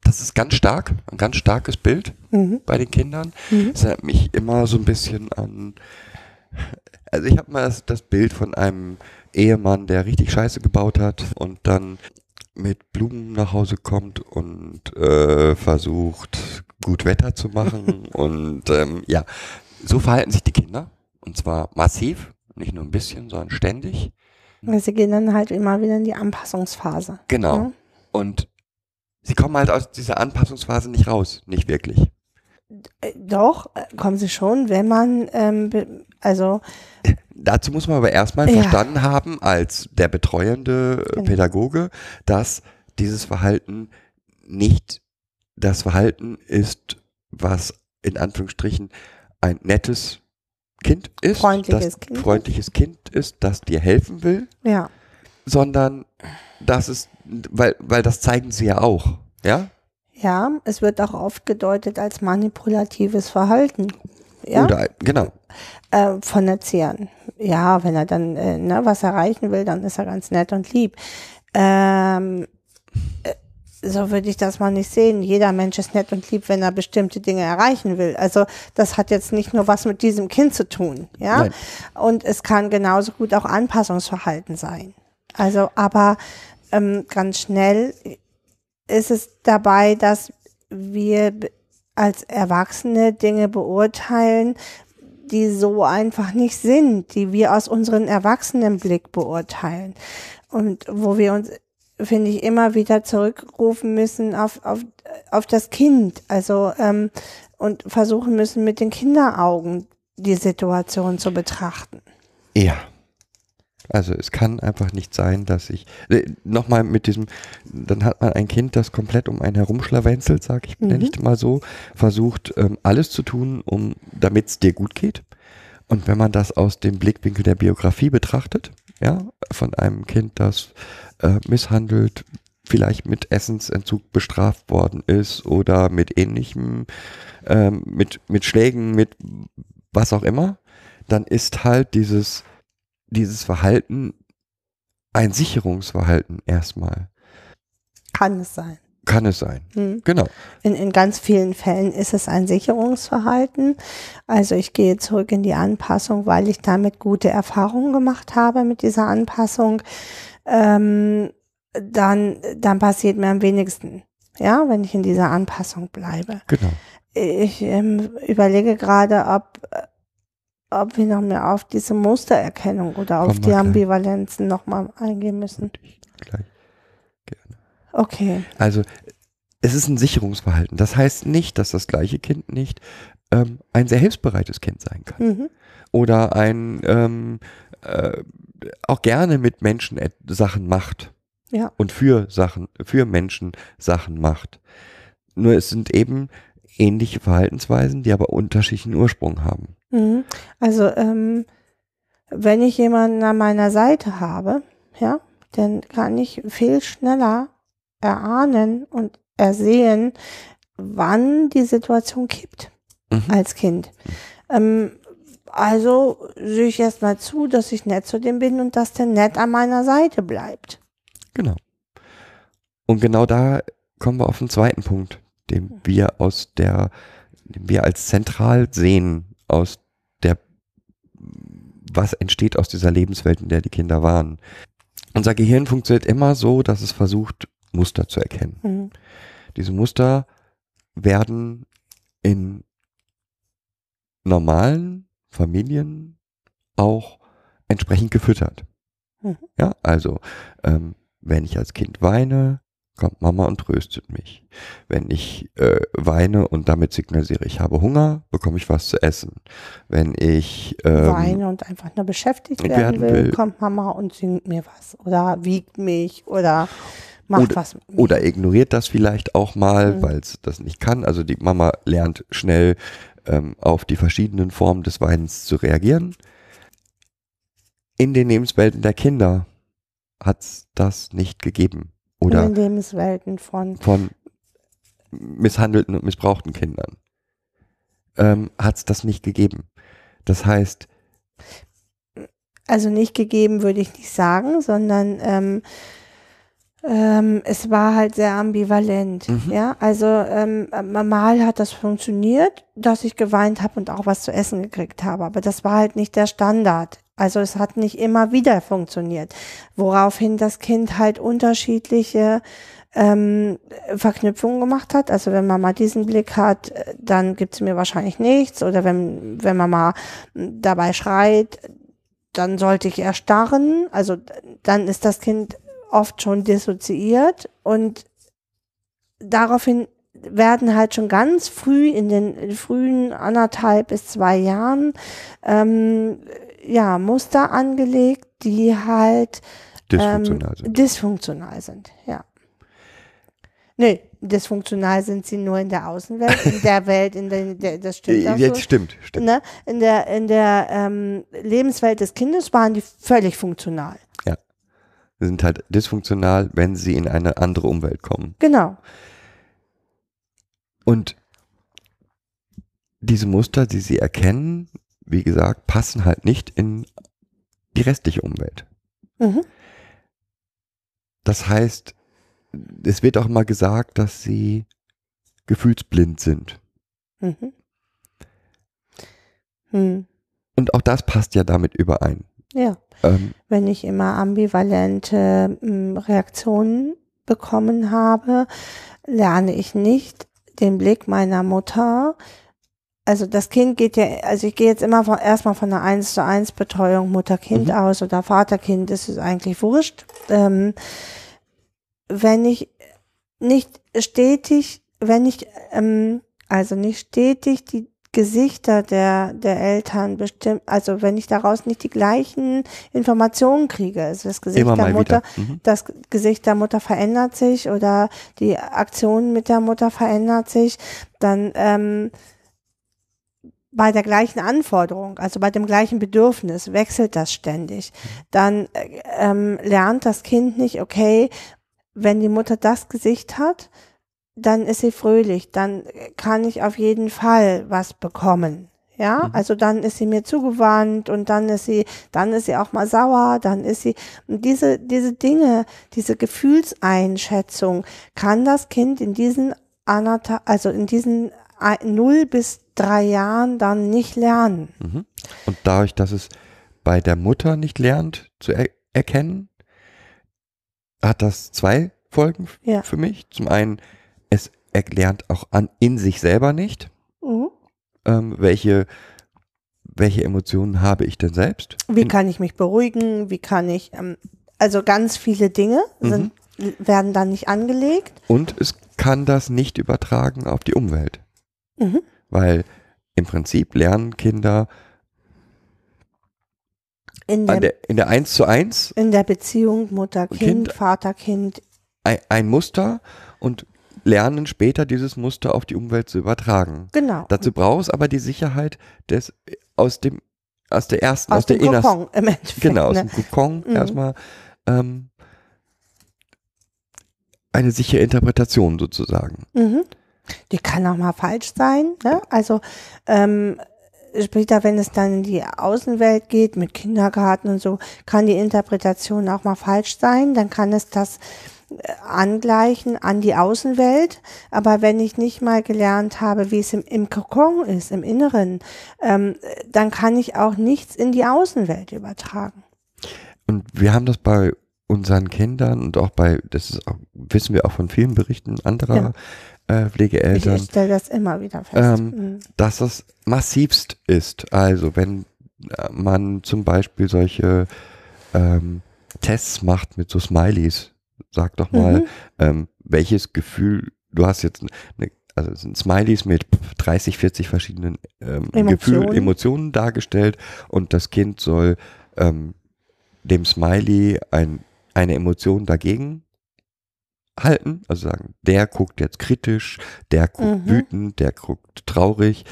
Das ist ganz stark, ein ganz starkes Bild Mhm. bei den Kindern. Mhm. Es erinnert mich immer so ein bisschen an, also ich habe mal das, das Bild von einem Ehemann, der richtig Scheiße gebaut hat und dann mit Blumen nach Hause kommt und äh, versucht, gut Wetter zu machen. *laughs* und ähm, ja, so verhalten sich die Kinder. Und zwar massiv, nicht nur ein bisschen, sondern ständig. Sie gehen dann halt immer wieder in die Anpassungsphase. Genau. Ja. Und sie kommen halt aus dieser Anpassungsphase nicht raus, nicht wirklich. Äh, Doch, äh, kommen sie schon, wenn man, ähm, also, *laughs* Dazu muss man aber erstmal Ja. verstanden haben, als der betreuende äh, Genau. Pädagoge, dass dieses Verhalten nicht das Verhalten ist, was in Anführungsstrichen ein nettes Kind ist, Freundliches das Kind. freundliches Kind ist, das dir helfen will, ja, sondern das ist, weil, weil das zeigen sie ja auch, ja? ja, es wird auch oft gedeutet als manipulatives Verhalten. Ja, Oder, genau, äh, von Erziehern. Ja, wenn er dann äh, ne, was erreichen will, dann ist er ganz nett und lieb. Ähm, äh, so würde ich das mal nicht sehen. Jeder Mensch ist nett und lieb, wenn er bestimmte Dinge erreichen will. Also das hat jetzt nicht nur was mit diesem Kind zu tun, ja. Nein. Und es kann genauso gut auch Anpassungsverhalten sein. Also, aber ähm, ganz schnell ist es dabei, dass wir als Erwachsene Dinge beurteilen, die so einfach nicht sind, die wir aus unserem Erwachsenenblick beurteilen. Und wo wir uns, finde ich, immer wieder zurückrufen müssen auf, auf, auf das Kind. Also ähm, und versuchen müssen, mit den Kinderaugen die Situation zu betrachten. Ja. Also es kann einfach nicht sein, dass ich äh, nochmal mit diesem, dann hat man ein Kind, das komplett um einen herumschlawenzelt, sag ich, Mhm. nenne ich mal so, versucht ähm, alles zu tun, um damit es dir gut geht. Und wenn man das aus dem Blickwinkel der Biografie betrachtet, ja, von einem Kind, das äh, misshandelt, vielleicht mit Essensentzug bestraft worden ist oder mit ähnlichem, ähm, mit, mit Schlägen, mit was auch immer, dann ist halt dieses, dieses Verhalten ein Sicherungsverhalten erstmal. Kann es sein. Kann es sein. Hm. Genau. In, in ganz vielen Fällen ist es ein Sicherungsverhalten. Also ich gehe zurück in die Anpassung, weil ich damit gute Erfahrungen gemacht habe mit dieser Anpassung. Ähm, dann, dann passiert mir am wenigsten. Ja, wenn ich in dieser Anpassung bleibe. Genau. Ich ähm, überlege gerade, ob, ob wir noch mehr auf diese Mustererkennung oder auf die gleich. Ambivalenzen nochmal eingehen müssen. Ich gleich. Gerne. Okay. Also es ist ein Sicherungsverhalten. Das heißt nicht, dass das gleiche Kind nicht ähm, ein sehr hilfsbereites Kind sein kann. Mhm. Oder ein ähm, äh, auch gerne mit Menschen Sachen macht. Ja. Und für Sachen, für Menschen Sachen macht. Nur es sind eben ähnliche Verhaltensweisen, die aber unterschiedlichen Ursprung haben. Mhm. Also, ähm, wenn ich jemanden an meiner Seite habe, ja, dann kann ich viel schneller erahnen und ersehen, wann die Situation kippt Mhm. als Kind. Ähm, also sehe ich erstmal zu, dass ich nett zu dem bin und dass der nett an meiner Seite bleibt. Genau. Und genau da kommen wir auf den zweiten Punkt, den wir aus der, den wir als zentral sehen, aus der, was entsteht aus dieser Lebenswelt, in der die Kinder waren. Unser Gehirn funktioniert immer so, dass es versucht, Muster zu erkennen. Mhm. Diese Muster werden in normalen Familien auch entsprechend gefüttert. Mhm. Ja, also ähm, wenn ich als Kind weine, kommt Mama und tröstet mich. Wenn ich äh, weine und damit signalisiere, ich habe Hunger, bekomme ich was zu essen. Wenn ich ähm, Weine und einfach nur beschäftigt werden werden will, will. kommt Mama und singt mir was oder wiegt mich oder macht Oder- was mit mir. Oder ignoriert das vielleicht auch mal, Mhm. weil es das nicht kann. Also die Mama lernt schnell ähm, auf die verschiedenen Formen des Weinens zu reagieren. in den Lebenswelten der Kinder hat es das nicht gegeben. Oder in den Lebenswelten von. von misshandelten und missbrauchten Kindern ähm, hat es das nicht gegeben. Das heißt, Also nicht gegeben, würde ich nicht sagen, sondern ähm, ähm, es war halt sehr ambivalent. Mhm. Ja, also ähm, mal hat das funktioniert, dass ich geweint habe und auch was zu essen gekriegt habe, aber das war halt nicht der Standard. Also es hat nicht immer wieder funktioniert, woraufhin das Kind halt unterschiedliche ähm, Verknüpfungen gemacht hat. Also wenn man mal diesen Blick hat, äh, dann gibt's mir wahrscheinlich nichts. Oder wenn, wenn man mal m, dabei schreit, dann sollte ich erstarren. Also dann ist das Kind oft schon dissoziiert und daraufhin werden halt schon ganz früh in den frühen anderthalb bis zwei Jahren ähm, ja Muster angelegt, die halt dysfunktional ähm, sind. Dysfunktional sind, ja. Nee, dysfunktional sind sie nur in der Außenwelt, in der *laughs* Welt, in der, der das stimmt auch Jetzt so. stimmt, stimmt. Ne? In der, in der ähm, Lebenswelt des Kindes waren die völlig funktional. Sie sind halt dysfunktional, wenn sie in eine andere Umwelt kommen. Genau. Und diese Muster, die sie erkennen, wie gesagt, passen halt nicht in die restliche Umwelt. Mhm. Das heißt, es wird auch mal gesagt, dass sie gefühlsblind sind. Mhm. Hm. Und auch das passt ja damit überein. Ja. Ähm, wenn ich immer ambivalente ähm, Reaktionen bekommen habe, lerne ich nicht den Blick meiner Mutter. Also das Kind geht ja, also ich gehe jetzt immer von, erstmal von einer 1 zu 1 Betreuung Mutter-Kind Mhm. aus oder Vater-Kind, das ist eigentlich wurscht. Ähm, wenn ich nicht stetig, wenn ich, ähm, also nicht stetig die Gesichter der, der Eltern bestimmt, also wenn ich daraus nicht die gleichen Informationen kriege, also das Gesicht immer der Mutter. Mhm. das Gesicht der Mutter verändert sich oder die Aktion mit der Mutter verändert sich, dann ähm, bei der gleichen Anforderung, also bei dem gleichen Bedürfnis, wechselt das ständig. Dann äh, ähm, lernt das Kind nicht, okay, wenn die Mutter das Gesicht hat, dann ist sie fröhlich, dann kann ich auf jeden Fall was bekommen. Ja, Mhm. also dann ist sie mir zugewandt und dann ist sie, dann ist sie auch mal sauer, dann ist sie, und diese, diese Dinge, diese Gefühlseinschätzung kann das Kind in diesen anderthalb, also in diesen null bis drei Jahren dann nicht lernen. Mhm. Und dadurch, dass es bei der Mutter nicht lernt zu er erkennen, hat das zwei Folgen Ja. für mich. Zum einen, es erlernt auch an in sich selber nicht, Mhm. ähm, welche, welche Emotionen habe ich denn selbst. Wie kann ich mich beruhigen? Wie kann ich, ähm, also ganz viele Dinge sind, werden dann nicht angelegt. Und es kann das nicht übertragen auf die Umwelt. Mhm. Weil im Prinzip lernen Kinder In der, der, in der 1 zu 1 in der Beziehung Mutter-Kind, Kind- Vater-Kind. ein, ein Muster und lernen später dieses Muster auf die Umwelt zu übertragen. Genau. Dazu braucht es aber die Sicherheit des aus dem aus der ersten aus, aus der dem innersten Kokon im Endeffekt. genau aus ne? dem Kokon Mhm. erstmal ähm, eine sichere Interpretation sozusagen. Mhm. Die kann auch mal falsch sein. Ne? Also ähm, später, wenn es dann in die Außenwelt geht mit Kindergarten und so, kann die Interpretation auch mal falsch sein. Dann kann es das angleichen an die Außenwelt. Aber wenn ich nicht mal gelernt habe, wie es im, im Kokon ist, im Inneren, ähm, dann kann ich auch nichts in die Außenwelt übertragen. Und wir haben das bei unseren Kindern und auch bei das ist auch, wissen wir auch von vielen Berichten anderer äh, Ich, Pflegeeltern, ich stelle das immer wieder fest. Ähm, Mhm. dass das massivst ist. Also wenn äh, man zum Beispiel solche ähm, Tests macht mit so Smileys, sag doch mal, Mhm. ähm, welches Gefühl, du hast jetzt eine, also es sind Smileys mit 30, 40 verschiedenen ähm, Emotionen. Gefühl, Emotionen dargestellt und das Kind soll ähm, dem Smiley ein, eine Emotion dagegen halten, also sagen, der guckt jetzt kritisch, der guckt Mhm. wütend, der guckt traurig.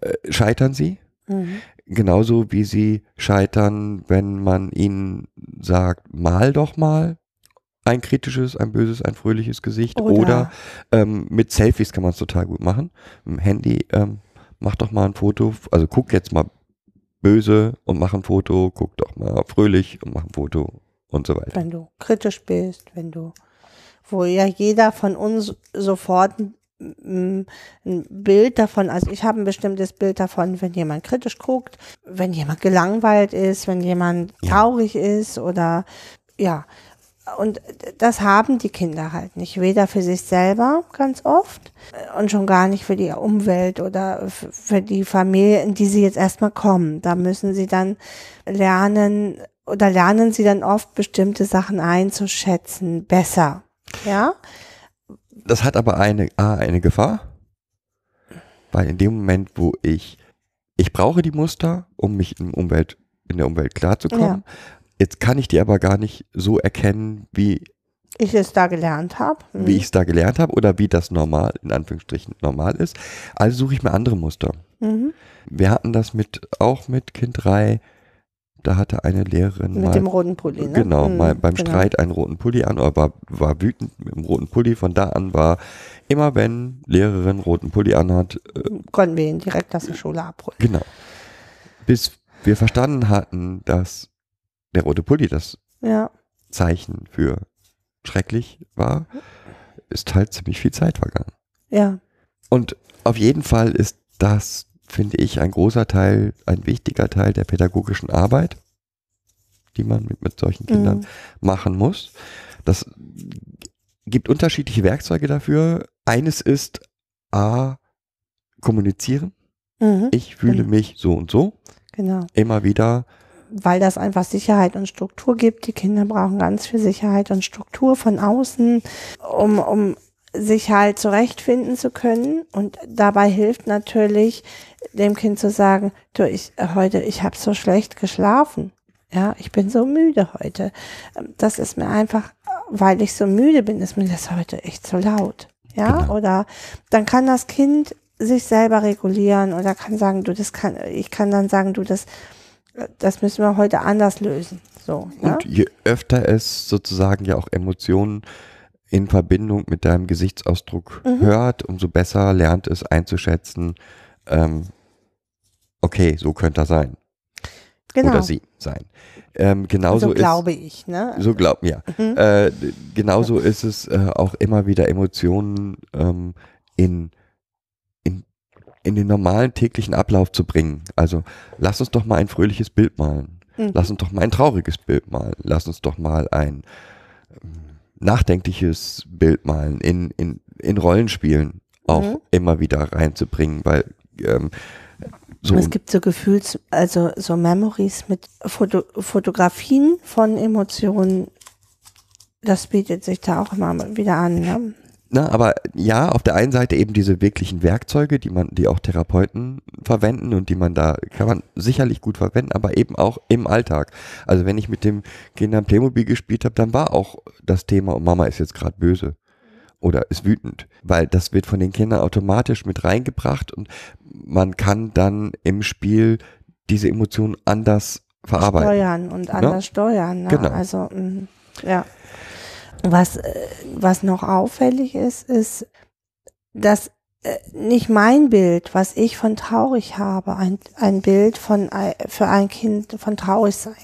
Äh, scheitern sie? Mhm. Genauso wie sie scheitern, wenn man ihnen sagt, mal doch mal ein kritisches, ein böses, ein fröhliches Gesicht. Oder, Oder- ähm, mit Selfies kann man es total gut machen. Mit dem Handy, ähm, mach doch mal ein Foto, also guck jetzt mal böse und mach ein Foto, guck doch mal fröhlich und mach ein Foto und so weiter. wenn du kritisch bist, wenn du, wo ja jeder von uns sofort ein, Bild davon, also ich habe ein bestimmtes Bild davon, wenn jemand kritisch guckt, wenn jemand gelangweilt ist, wenn jemand Ja. traurig ist oder ja. Und das haben die Kinder halt nicht, weder für sich selber ganz oft und schon gar nicht für die Umwelt oder für die Familie, in die sie jetzt erstmal kommen. Da müssen sie dann lernen oder lernen sie dann oft bestimmte Sachen einzuschätzen, besser. Ja? Das hat aber eine, A, eine Gefahr, weil in dem Moment, wo ich, ich brauche die Muster, um mich in, Umwelt, in der Umwelt klarzukommen, jetzt kann ich die aber gar nicht so erkennen, wie, Ich es da gelernt habe. wie ich es da gelernt habe oder wie das normal, in Anführungsstrichen normal ist. Also suche ich mir andere Muster. Mhm. Wir hatten das mit, auch mit Kind 3, da hatte eine Lehrerin Mit mal, dem roten Pulli, ne? Genau, Mhm, mal beim genau. Streit einen roten Pulli an oder war, war wütend mit dem roten Pulli. Von da an war immer, wenn Lehrerin roten Pulli anhat, äh, Konnten wir ihn direkt aus der Schule abholen. genau. Bis wir verstanden hatten, dass der rote Pulli das Ja. Zeichen für schrecklich war, ist halt ziemlich viel Zeit vergangen. Ja. Und auf jeden Fall ist das, finde ich, ein großer Teil, ein wichtiger Teil der pädagogischen Arbeit, die man mit, mit solchen Kindern Mhm. machen muss. Das gibt unterschiedliche Werkzeuge dafür. Eines ist A, kommunizieren. Mhm. Ich fühle Mhm. mich so und so. Genau. Immer wieder. Weil das einfach Sicherheit und Struktur gibt. Die Kinder brauchen ganz viel Sicherheit und Struktur von außen, um, um sich halt zurechtfinden zu können. Und dabei hilft natürlich dem Kind zu sagen, du, ich heute, ich habe so schlecht geschlafen. Ja, ich bin so müde heute. Das ist mir einfach, weil ich so müde bin, ist mir das heute echt so laut. Ja, Genau. oder dann kann das Kind sich selber regulieren oder kann sagen, du, das kann, ich kann dann sagen, du, das, das müssen wir heute anders lösen. So, ja? Und je öfter es sozusagen ja auch Emotionen in Verbindung mit deinem Gesichtsausdruck Mhm. hört, umso besser lernt es einzuschätzen, ähm, okay, so könnte er sein. genau. Oder sie sein. Ähm, genauso so ist, glaube ich, ne? So glaubt mir. Mhm. Äh, genauso ist es äh, auch immer wieder Emotionen ähm, in, in den normalen täglichen Ablauf zu bringen. Also lass uns doch mal ein fröhliches Bild malen. Mhm. Lass uns doch mal ein trauriges Bild malen. Lass uns doch mal ein ähm, nachdenkliches Bild malen. In, in, in Rollenspielen auch Mhm. immer wieder reinzubringen, weil ähm, so es gibt so Gefühls, also so Memories mit Foto, Fotografien von Emotionen. Das bietet sich da auch immer wieder an. Ne? Na, aber ja, auf der einen Seite eben diese wirklichen Werkzeuge, die man, die auch Therapeuten verwenden und die man da, kann man sicherlich gut verwenden, aber eben auch im Alltag. Also wenn ich mit dem Kindern Playmobil gespielt habe, dann war auch das Thema, oh, Mama ist jetzt gerade böse oder ist wütend, weil das wird von den Kindern automatisch mit reingebracht und man kann dann im Spiel diese Emotionen anders verarbeiten. Steuern und anders steuern. Ne? Genau. Also, mh, ja. Was, äh, was noch auffällig ist, ist, dass äh, nicht mein Bild, was ich von traurig habe, ein, ein Bild von ei- für ein Kind von traurig sein,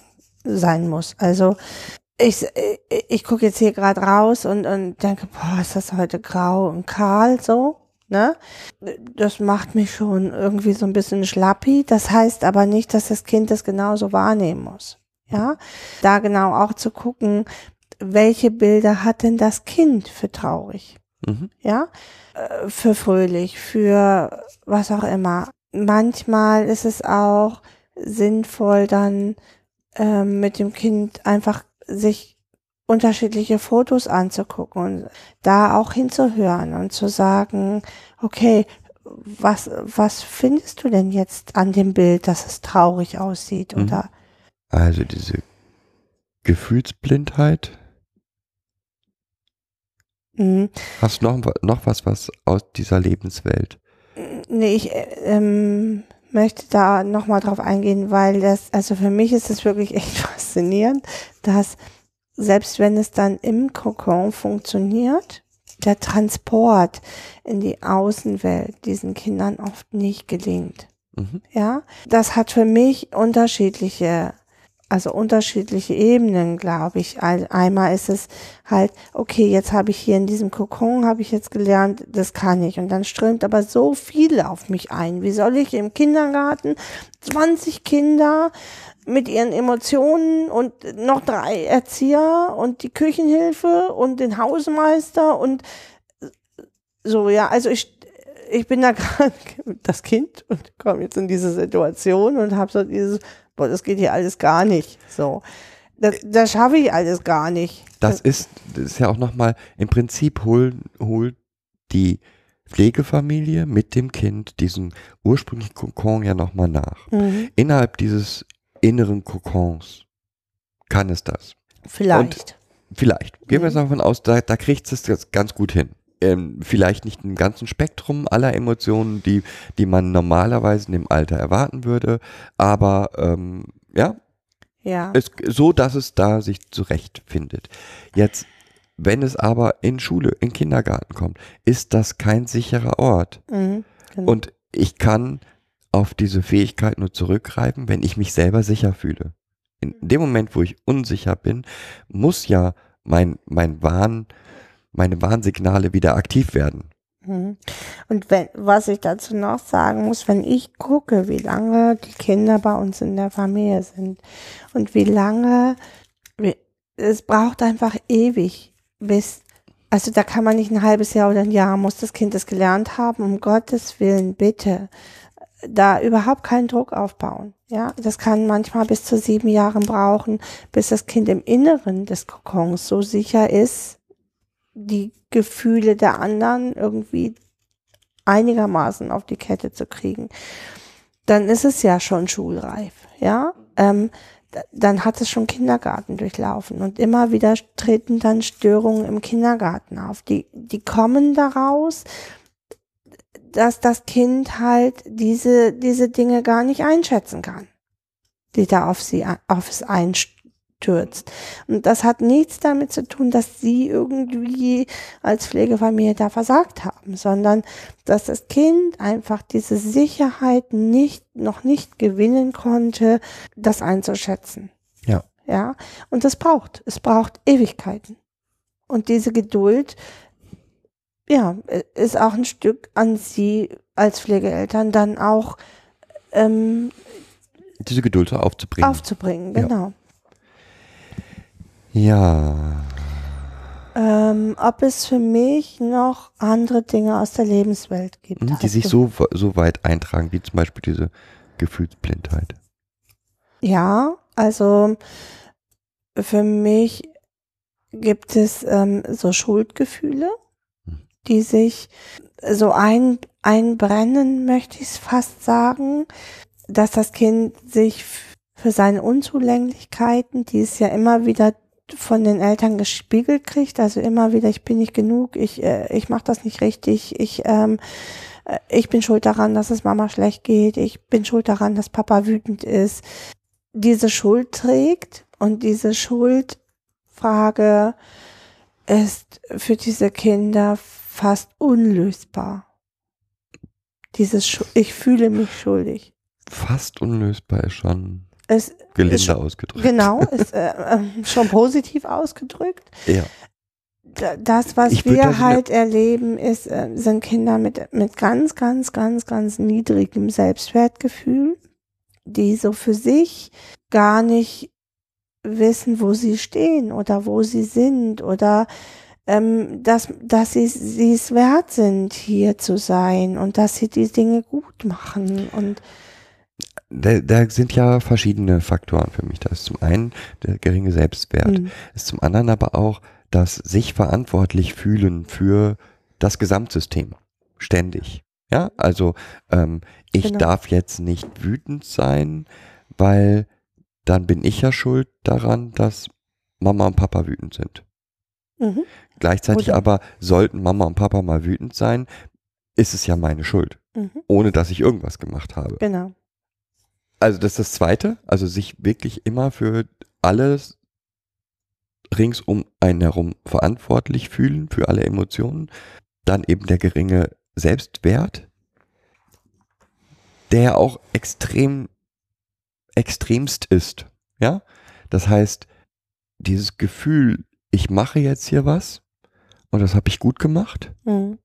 sein muss. Also ich, äh, ich gucke jetzt hier gerade raus und, und denke, boah, ist das heute grau und kahl so, ne? Das macht mich schon irgendwie so ein bisschen schlappi. Das heißt aber nicht, dass das Kind das genauso wahrnehmen muss. Ja, da genau auch zu gucken, welche Bilder hat denn das Kind für traurig? Mhm. ja, äh, für fröhlich, für was auch immer. Manchmal ist es auch sinnvoll, dann ähm, mit dem Kind einfach sich unterschiedliche Fotos anzugucken und da auch hinzuhören und zu sagen, okay, was, was findest du denn jetzt an dem Bild, dass es traurig aussieht Mhm. oder Also diese Gefühlsblindheit. Mh, Hast du noch, noch was, was aus dieser Lebenswelt? Nee, ich, äh, ähm, möchte da nochmal drauf eingehen, weil das, also für mich ist es wirklich echt *laughs* faszinierend, dass selbst wenn es dann im Kokon funktioniert, der Transport in die Außenwelt diesen Kindern oft nicht gelingt. Mhm. Ja, das hat für mich unterschiedliche, also unterschiedliche Ebenen, glaube ich. Ein- Einmal ist es halt, okay, jetzt habe ich hier in diesem Kokon, habe ich jetzt gelernt, das kann ich. Und dann strömt aber so viel auf mich ein. Wie soll ich im Kindergarten 20 Kinder mit ihren Emotionen und noch drei Erzieher und die Küchenhilfe und den Hausmeister und so, ja, also ich, ich bin da *laughs* gerade das Kind und komme jetzt in diese Situation und habe so dieses, boah, das geht hier alles gar nicht. So. Das, das schaffe ich alles gar nicht. Das ist, das ist ja auch nochmal, im Prinzip holt, holt die Pflegefamilie mit dem Kind diesen ursprünglichen Kokon ja nochmal nach. Mhm. Innerhalb dieses inneren Kokons kann es das. Vielleicht. Vielleicht. Gehen wir jetzt Mhm. davon aus, da, da kriegt es das ganz gut hin. Ähm, vielleicht nicht im ganzen Spektrum aller Emotionen, die, die man normalerweise in dem Alter erwarten würde, aber ähm, ja, ja. es, so, dass es da sich zurechtfindet. Jetzt, wenn es aber in Schule, in Kindergarten kommt, ist das kein sicherer Ort. Mhm. Genau. Und ich kann auf diese Fähigkeit nur zurückgreifen, wenn ich mich selber sicher fühle. In dem Moment, wo ich unsicher bin, muss ja mein, mein Wahn, meine Warnsignale wieder aktiv werden. Mhm. Und wenn, was ich dazu noch sagen muss, wenn ich gucke, wie lange die Kinder bei uns in der Familie sind und wie lange, es braucht einfach ewig, bis, also da kann man nicht ein halbes Jahr oder ein Jahr, muss das Kind das gelernt haben, um Gottes Willen, bitte, da überhaupt keinen Druck aufbauen. Ja, das kann manchmal bis zu sieben Jahren brauchen, bis das Kind im Inneren des Kokons so sicher ist, die Gefühle der anderen irgendwie einigermaßen auf die Kette zu kriegen, dann ist es ja schon schulreif, ja. Ähm, dann hat es schon Kindergarten durchlaufen und immer wieder treten dann Störungen im Kindergarten auf. Die, die kommen daraus, dass das Kind halt diese, diese Dinge gar nicht einschätzen kann, die da auf sie, auf es einstürzt. Und das hat nichts damit zu tun, dass sie irgendwie als Pflegefamilie da versagt haben, sondern dass das Kind einfach diese Sicherheit nicht, noch nicht gewinnen konnte, das einzuschätzen. Ja. Ja. Und das braucht, es braucht Ewigkeiten. Und diese Geduld, ja, ist auch ein Stück an Sie als Pflegeeltern dann auch ähm, Diese Geduld aufzubringen. aufzubringen, genau. ja. Ähm, ob es für mich noch andere Dinge aus der Lebenswelt gibt. Mhm, die hast sich so, so weit eintragen, wie zum Beispiel diese Gefühlsblindheit. Ja, also für mich gibt es ähm, so Schuldgefühle, Hm. die sich so ein, einbrennen, möchte ich es fast sagen, dass das Kind sich für seine Unzulänglichkeiten, die es ja immer wieder von den Eltern gespiegelt kriegt, also immer wieder, ich bin nicht genug, ich, äh, ich mache das nicht richtig, ich, ähm, äh, ich bin schuld daran, dass es Mama schlecht geht, ich bin schuld daran, dass Papa wütend ist, diese Schuld trägt und diese Schuldfrage ist für diese Kinder fast unlösbar. Dieses, Schu- ich fühle mich schuldig. Fast unlösbar ist schon Es gelinde ist ausgedrückt. Genau, ist äh, äh, schon positiv ausgedrückt. Ja. Da- Das, was Ich wir halt erleben, ist, äh, sind Kinder mit, mit ganz, ganz, ganz, ganz niedrigem Selbstwertgefühl, die so für sich gar nicht wissen, wo sie stehen oder wo sie sind oder ähm, dass, dass sie sie es wert sind, hier zu sein und dass sie die Dinge gut machen und Da, da sind ja verschiedene Faktoren für mich. Da ist zum einen der geringe Selbstwert. Mhm. ist zum anderen aber auch das sich verantwortlich fühlen für das Gesamtsystem. Ständig. Ja, also ähm, ich Genau. darf jetzt nicht wütend sein, weil dann bin ich ja schuld daran, dass Mama und Papa wütend sind. Mhm. Gleichzeitig Oder- aber sollten Mama und Papa mal wütend sein, ist es ja meine Schuld, Mhm. ohne dass ich irgendwas gemacht habe. Genau. Also das ist das Zweite, also sich wirklich immer für alles rings um einen herum verantwortlich fühlen, für alle Emotionen. Dann eben der geringe Selbstwert, der auch extrem, extremst ist. Ja, das heißt, dieses Gefühl, ich mache jetzt hier was und das habe ich gut gemacht. Hm.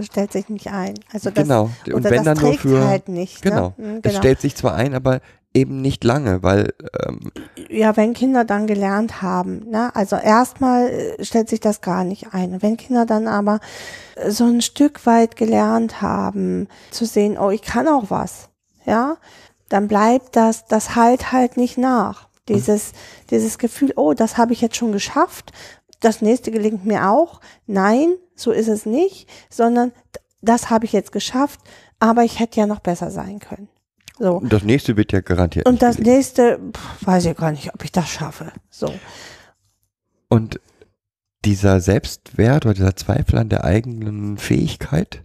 Stellt sich nicht ein. Also das, genau. Und wenn das dann nur trägt für halt nicht. genau. Ne? Hm, Es genau. stellt sich zwar ein, aber eben nicht lange, weil ähm, Ja, wenn Kinder dann gelernt haben, ne? also erstmal äh, stellt sich das gar nicht ein. Wenn Kinder dann aber äh, so ein Stück weit gelernt haben, zu sehen, oh, ich kann auch was, ja, dann bleibt das, das halt halt nicht nach. Dieses, dieses Gefühl, oh, das habe ich jetzt schon geschafft, das nächste gelingt mir auch. Nein, so ist es nicht, sondern das habe ich jetzt geschafft, aber ich hätte ja noch besser sein können. So. das nächste wird ja garantiert. Und das gelingen. nächste, pff, weiß ich gar nicht, ob ich das schaffe. So. Und dieser Selbstwert oder dieser Zweifel an der eigenen Fähigkeit,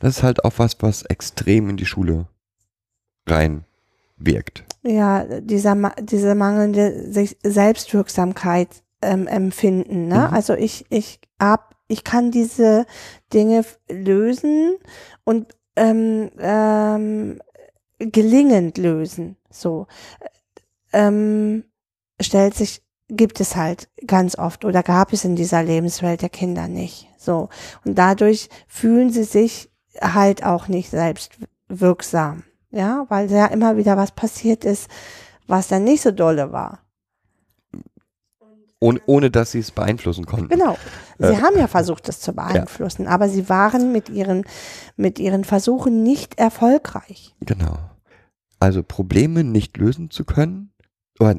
das ist halt auch was, was extrem in die Schule rein wirkt. Ja, dieser, diese mangelnde Selbstwirksamkeit ähm, empfinden. Ne? Mhm. Also ich, ich hab, ich kann diese Dinge lösen und ähm, ähm, gelingend lösen. So ähm, stellt sich, gibt es halt ganz oft oder gab es in dieser Lebenswelt der Kinder nicht. So und dadurch fühlen sie sich halt auch nicht selbst wirksam. Ja, weil ja immer wieder was passiert ist, was dann nicht so dolle war. Ohne, ohne dass sie es beeinflussen konnten. Genau. Sie Äh, haben ja versucht, das zu beeinflussen, aber sie waren mit ihren, mit ihren Versuchen nicht erfolgreich. Genau. Also Probleme nicht lösen zu können oder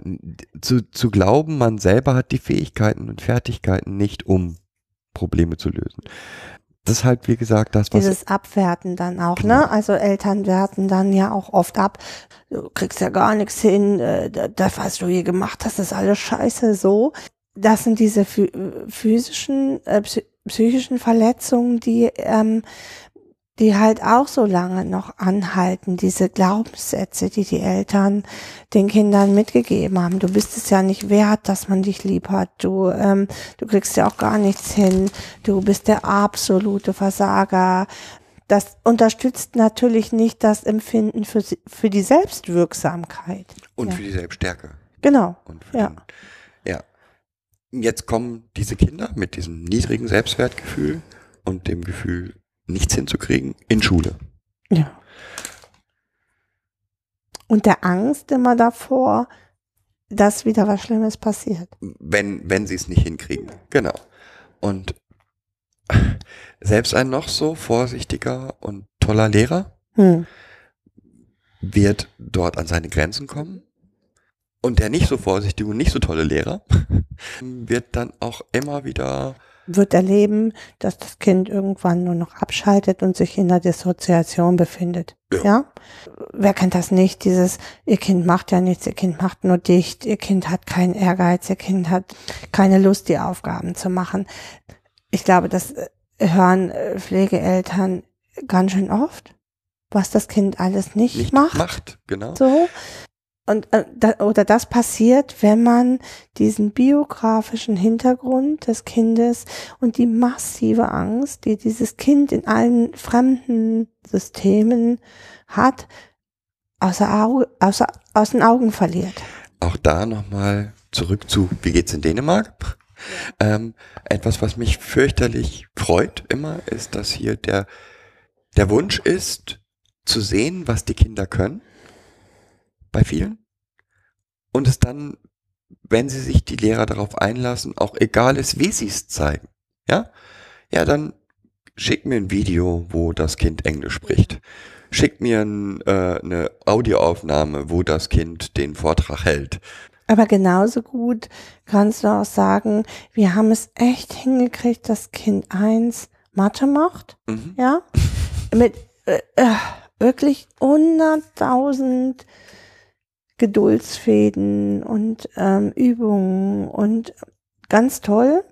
zu, zu glauben, man selber hat die Fähigkeiten und Fertigkeiten nicht, um Probleme zu lösen. Das ist halt, wie gesagt, das, was Dieses Abwerten dann auch, Genau. ne? Also Eltern werten dann ja auch oft ab. Du kriegst ja gar nichts hin, äh, da- das, was du hier gemacht hast, ist alles scheiße, so. Das sind diese phü- physischen, äh, psy- psychischen Verletzungen, die, ähm, die halt auch so lange noch anhalten, diese Glaubenssätze, die die Eltern den Kindern mitgegeben haben. Du bist es ja nicht wert, dass man dich lieb hat. Du, ähm, du kriegst ja auch gar nichts hin. Du bist der absolute Versager. Das unterstützt natürlich nicht das Empfinden für, für die Selbstwirksamkeit. und ja. für die Selbststärke. Genau. Ja. den, ja. Jetzt kommen diese Kinder mit diesem niedrigen Selbstwertgefühl und dem Gefühl, nichts hinzukriegen, in Schule. Ja. Und der Angst immer davor, dass wieder was Schlimmes passiert. Wenn, wenn sie es nicht hinkriegen. Genau. Und *laughs* selbst ein noch so vorsichtiger und toller Lehrer Hm. wird dort an seine Grenzen kommen. Und der nicht so vorsichtige und nicht so tolle Lehrer *laughs* wird dann auch immer wieder Wird erleben, dass das Kind irgendwann nur noch abschaltet und sich in der Dissoziation befindet. Ja. Ja. Wer kennt das nicht? Dieses, ihr Kind macht ja nichts, ihr Kind macht nur dicht, ihr Kind hat keinen Ehrgeiz, ihr Kind hat keine Lust, die Aufgaben zu machen. Ich glaube, das äh, hören äh, Pflegeeltern ganz schön oft, was das Kind alles nicht, nicht macht. macht. Genau. So. Und äh, oder das passiert, wenn man diesen biografischen Hintergrund des Kindes und die massive Angst, die dieses Kind in allen fremden Systemen hat, außer, Auge, außer aus den Augen verliert. Auch da nochmal zurück zu, wie geht's in Dänemark? Ähm, etwas, was mich fürchterlich freut immer, ist, dass hier der, der Wunsch ist, zu sehen, was die Kinder können. Bei vielen. Und es dann, wenn sie sich die Lehrer darauf einlassen, auch egal ist, wie sie es zeigen. Ja? Ja, dann schick mir ein Video, wo das Kind Englisch spricht. Schick mir ein, äh, eine Audioaufnahme, wo das Kind den Vortrag hält. Aber genauso gut kannst du auch sagen, wir haben es echt hingekriegt, dass Kind eins Mathe macht. Mhm. ja, mit äh, äh, wirklich 100.000 Geduldsfäden und ähm, Übungen und ganz toll.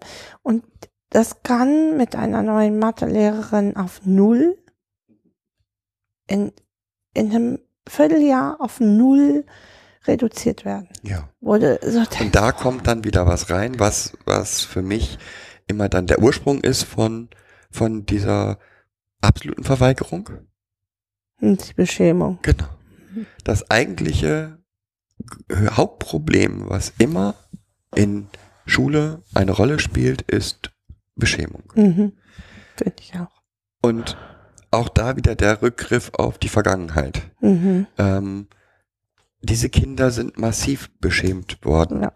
Und das kann mit einer neuen Mathelehrerin auf Null in, in einem Vierteljahr auf null reduziert werden. Ja. Wurde so Und da kommt dann wieder was rein, was, was für mich immer dann der Ursprung ist von, von dieser absoluten Verweigerung. die Beschämung. Genau. Das eigentliche Hauptproblem, was immer in Schule eine Rolle spielt, ist Beschämung. Mhm. Finde ich auch. Und auch da wieder der Rückgriff auf die Vergangenheit. Mhm. Ähm, diese Kinder sind massiv beschämt worden. Ja.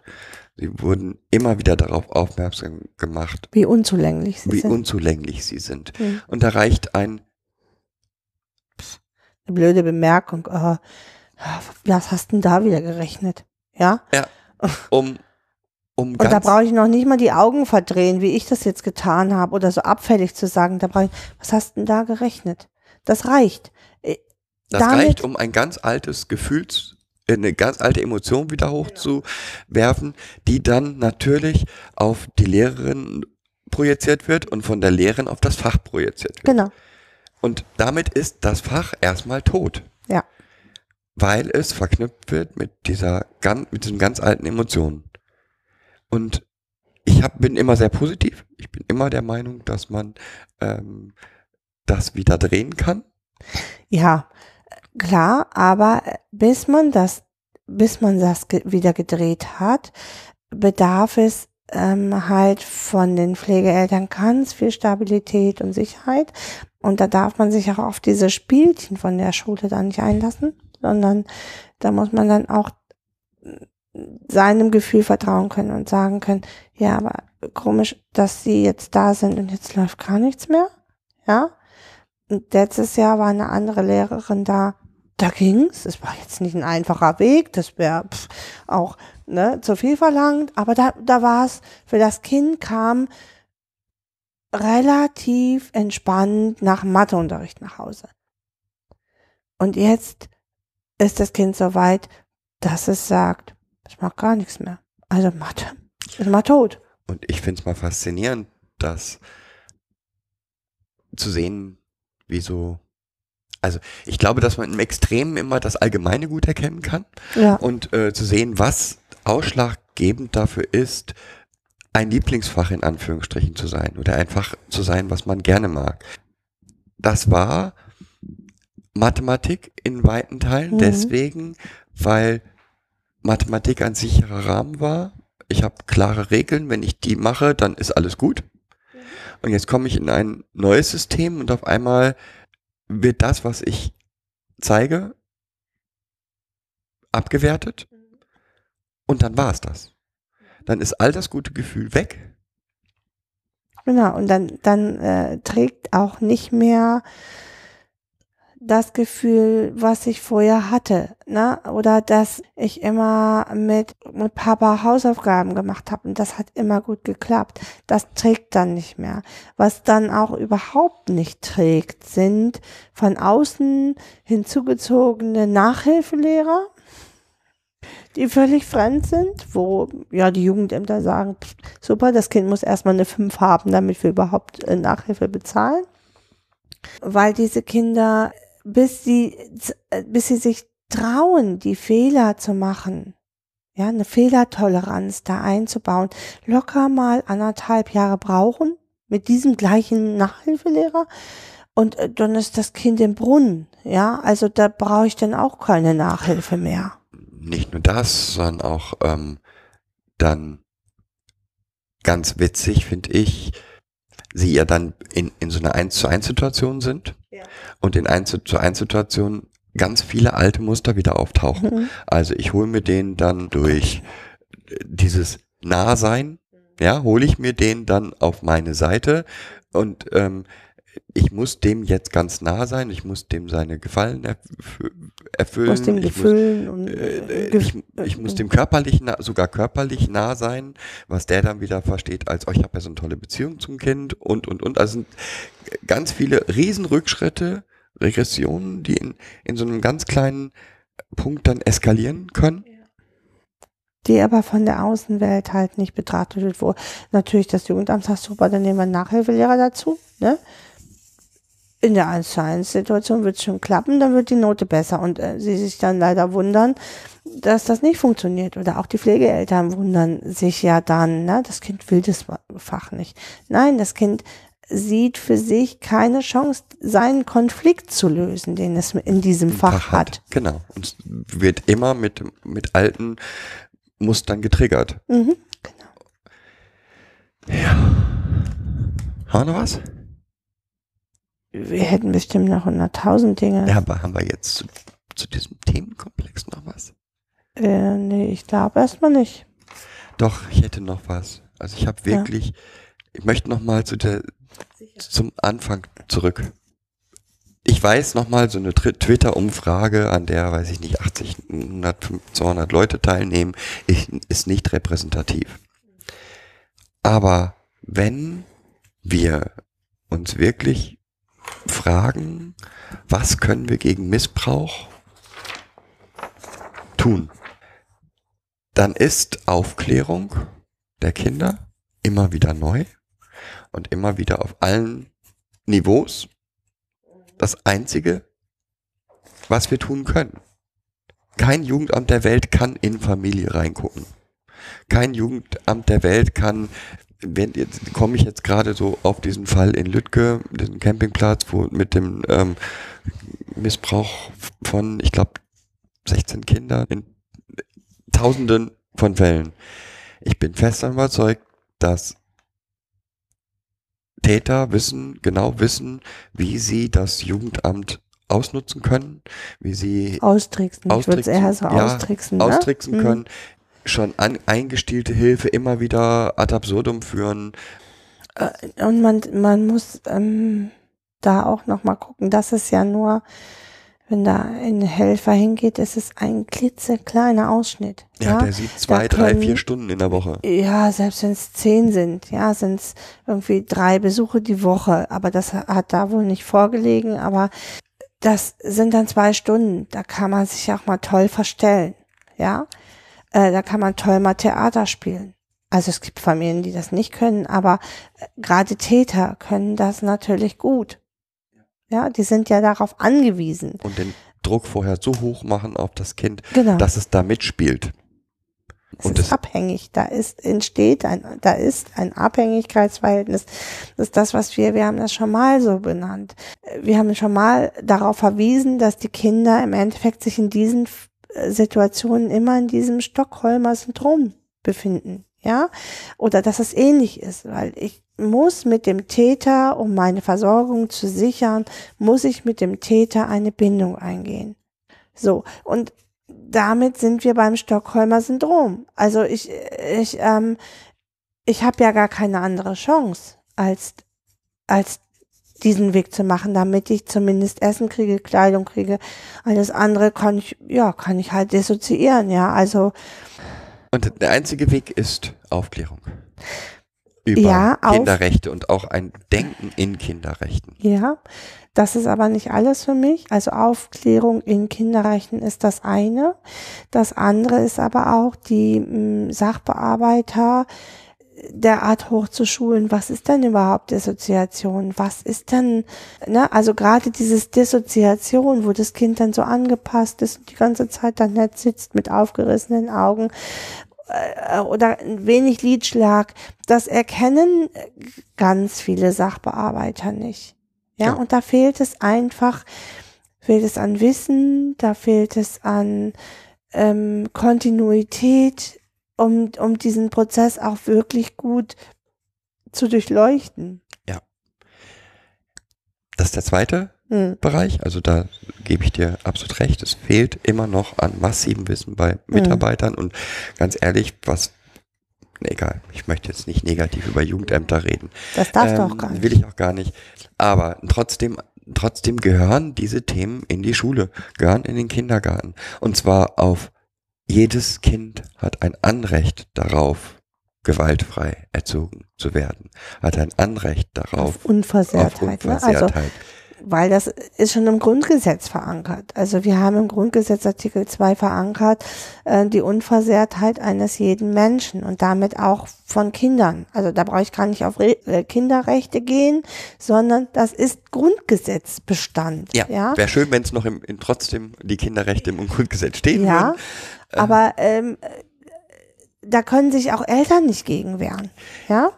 Sie wurden immer wieder darauf aufmerksam gemacht, Wie unzulänglich sie wie sind. unzulänglich sie sind. Mhm. Und da reicht ein, Eine blöde Bemerkung. Oh, was hast denn da wieder gerechnet? Ja? um, um Und da brauche ich noch nicht mal die Augen verdrehen, wie ich das jetzt getan habe oder so abfällig zu sagen. Da brauche ich, was hast denn da gerechnet? Das reicht. Äh, das damit- reicht, um ein ganz altes Gefühls, äh, eine ganz alte Emotion wieder hochzuwerfen, die dann natürlich auf die Lehrerin projiziert wird und von der Lehrerin auf das Fach projiziert wird. Genau. Und damit ist das Fach erstmal tot. Ja. Weil es verknüpft wird mit dieser ganz, mit diesen ganz alten Emotionen. Und ich hab, bin immer sehr positiv. Ich bin immer der Meinung, dass man ähm, das wieder drehen kann. Ja, klar, aber bis man das, bis man das ge wieder gedreht hat, bedarf es ähm, halt von den Pflegeeltern ganz viel Stabilität und Sicherheit. Und da darf man sich auch auf diese Spielchen von der Schule dann nicht einlassen, sondern da muss man dann auch seinem Gefühl vertrauen können und sagen können, ja, aber komisch, dass sie jetzt da sind und jetzt läuft gar nichts mehr. Ja. Und letztes Jahr war eine andere Lehrerin da. Da ging's. Es war jetzt nicht ein einfacher Weg. Das wäre auch ne, zu viel verlangt. Aber da, da war es für das Kind kam relativ entspannt nach Matheunterricht nach Hause. Und jetzt ist das Kind so weit, dass es sagt, ich mag gar nichts mehr. Also Mathe ist mal tot. Und ich finde es mal faszinierend, dass zu sehen, wie so. Also ich glaube, dass man im Extremen immer das Allgemeine gut erkennen kann Ja. und äh, zu sehen, was ausschlaggebend dafür ist, ein Lieblingsfach in Anführungsstrichen zu sein oder einfach zu sein, was man gerne mag. Das war Mathematik in weiten Teilen, Mhm. deswegen, weil Mathematik ein sicherer Rahmen war. Ich habe klare Regeln, wenn ich die mache, dann ist alles gut. Und jetzt komme ich in ein neues System und auf einmal wird das, was ich zeige, abgewertet und dann war es das. Dann ist all das gute Gefühl weg. Genau, und dann, dann äh, trägt auch nicht mehr das Gefühl, was ich vorher hatte, ne? Oder dass ich immer mit, mit Papa Hausaufgaben gemacht habe und das hat immer gut geklappt. Das trägt dann nicht mehr. Was dann auch überhaupt nicht trägt, sind von außen hinzugezogene Nachhilfelehrer, die völlig fremd sind, wo ja die Jugendämter sagen, super, das Kind muss erstmal eine 5 haben, damit wir überhaupt äh, Nachhilfe bezahlen. Weil diese Kinder, bis sie, äh, bis sie sich trauen, die Fehler zu machen, ja, eine Fehlertoleranz da einzubauen, locker mal anderthalb Jahre brauchen mit diesem gleichen Nachhilfelehrer und äh, dann ist das Kind im Brunnen, ja, also da brauche ich dann auch keine Nachhilfe mehr. Nicht nur das, sondern auch ähm, dann ganz witzig, finde ich, sie ja dann in, in so einer 1 zu 1 Situation sind Ja. und in 1 zu 1 Situation ganz viele alte Muster wieder auftauchen. Mhm. Also ich hole mir den dann durch dieses Nahsein, ja, hole ich mir den dann auf meine Seite und ähm, ich muss dem jetzt ganz nah sein, ich muss dem seine Gefallen erf erfüllen. Aus dem ich muss, Gefühl und äh, äh, ich, ich muss dem körperlich nah, sogar körperlich nah sein, was der dann wieder versteht, als oh, ich habe ja so eine tolle Beziehung zum Kind und und und. Also sind ganz viele Riesenrückschritte, Regressionen, die in, in so einem ganz kleinen Punkt dann eskalieren können. die aber von der Außenwelt halt nicht betrachtet wird, wo natürlich das Jugendamt sagt, super, dann nehmen wir einen Nachhilfelehrer dazu, ne? In der 1 zu 1 Situation wird es schon klappen, dann wird die Note besser und äh, sie sich dann leider wundern, dass das nicht funktioniert oder auch die Pflegeeltern wundern sich ja dann, ne, das Kind will das Fach nicht. Nein, das Kind sieht für sich keine Chance, seinen Konflikt zu lösen, den es in diesem Fach, hat. Genau. Und es wird immer mit, mit alten Mustern getriggert. Mhm. Ja. Haben wir noch was? Wir hätten bestimmt noch 100.000 Dinge. Ja, aber haben wir jetzt zu, zu diesem Themenkomplex noch was? Äh, nee, ich glaube erstmal nicht. Doch, ich hätte noch was. Also ich habe wirklich, ich möchte noch mal zu der, zum Anfang zurück. Ich weiß noch mal so eine Twitter-Umfrage, an der, weiß ich nicht, 80, 100, 200 Leute teilnehmen, ist nicht repräsentativ. Aber wenn wir uns wirklich fragen, was können wir gegen Missbrauch tun, dann ist Aufklärung der Kinder immer wieder neu und immer wieder auf allen Niveaus das Einzige, was wir tun können. Kein Jugendamt der Welt kann in Familie reingucken. Kein Jugendamt der Welt kann, wenn jetzt komme ich jetzt gerade so auf diesen Fall in Lüttke, diesen Campingplatz, wo mit dem ähm, Missbrauch von, ich glaube, 16 Kindern in Tausenden von Fällen. Ich bin fest überzeugt, dass Täter wissen, genau wissen, wie sie das Jugendamt ausnutzen können, wie sie Austricksen. Ich würde es Austricksen, eher so ja, austricksen. Ne? austricksen Mhm. Schon an, eingestielte Hilfe immer wieder ad absurdum führen. Und man, man muss ähm, da auch noch mal gucken, das ist ja nur, wenn da ein Helfer hingeht, ist es ein klitzekleiner Ausschnitt. Ja, Ja, der sieht zwei, da drei, können- vier Stunden in der Woche. Ja, selbst wenn es zehn sind, ja, sind es irgendwie drei Besuche die Woche. Aber das hat da wohl nicht vorgelegen. Aber das sind dann zwei Stunden. Da kann man sich auch mal toll verstellen. Ja, äh, da kann man toll mal Theater spielen. Also es gibt Familien, die das nicht können, aber äh, gerade Täter können das natürlich gut. Ja, die sind ja darauf angewiesen. Und den Druck vorher so hoch machen auf das Kind, Genau. dass es da mitspielt. Es Und ist das- abhängig. Da ist, entsteht ein, da ist ein Abhängigkeitsverhältnis. Das ist das, was wir, wir haben das schon mal so benannt. Wir haben schon mal darauf verwiesen, dass die Kinder im Endeffekt sich in diesen Situationen immer in diesem Stockholmer Syndrom befinden. Ja? Oder dass es ähnlich ist, weil ich muss mit dem Täter, um meine Versorgung zu sichern, muss ich mit dem Täter eine Bindung eingehen. So. Und damit sind wir beim Stockholmer Syndrom. Also ich, ich, ähm, ich habe ja gar keine andere Chance, als, als diesen Weg zu machen, damit ich zumindest Essen kriege, Kleidung kriege. Alles andere kann ich, ja, kann ich halt dissoziieren, ja. Also Und der einzige Weg ist Aufklärung. Über Ja, Kinderrechte und auch ein Denken in Kinderrechten. Ja, das ist aber nicht alles für mich. Also Aufklärung in Kinderrechten ist das eine. Das andere ist aber auch die mh, Sachbearbeiter derart hochzuschulen. Was ist denn überhaupt Dissoziation? Was ist denn, ne, also gerade dieses Dissoziation, wo das Kind dann so angepasst ist und die ganze Zeit dann nett sitzt mit aufgerissenen Augen äh, oder ein wenig Lidschlag, das erkennen ganz viele Sachbearbeiter nicht. Ja, Ja. und da fehlt es einfach, fehlt es an Wissen, da fehlt es an ähm, Kontinuität, um, um diesen Prozess auch wirklich gut zu durchleuchten. Das ist der zweite Hm. Bereich. Also da gebe ich dir absolut recht. Es fehlt immer noch an massivem Wissen bei Mitarbeitern und ganz ehrlich, was egal, ich möchte jetzt nicht negativ über Jugendämter reden. Das darfst du Ähm, auch gar nicht. Will ich auch gar nicht. Aber trotzdem, trotzdem gehören diese Themen in die Schule, gehören in den Kindergarten. Und zwar auf jedes Kind hat ein Anrecht darauf, gewaltfrei erzogen zu werden, hat ein Anrecht darauf, Auf Unversehrtheit. auf ne? Also Unversehrtheit. weil das ist schon im Grundgesetz verankert. Also wir haben im Grundgesetz Artikel 2 verankert äh, die Unversehrtheit eines jeden Menschen und damit auch von Kindern. Also da brauche ich gar nicht auf Re äh, Kinderrechte gehen, sondern das ist Grundgesetzbestand. Ja, ja? wäre schön, wenn es noch im, in trotzdem die Kinderrechte im Grundgesetz stehen Ja, würden. Aber ähm, da können sich auch Eltern nicht gegen wehren. Ja,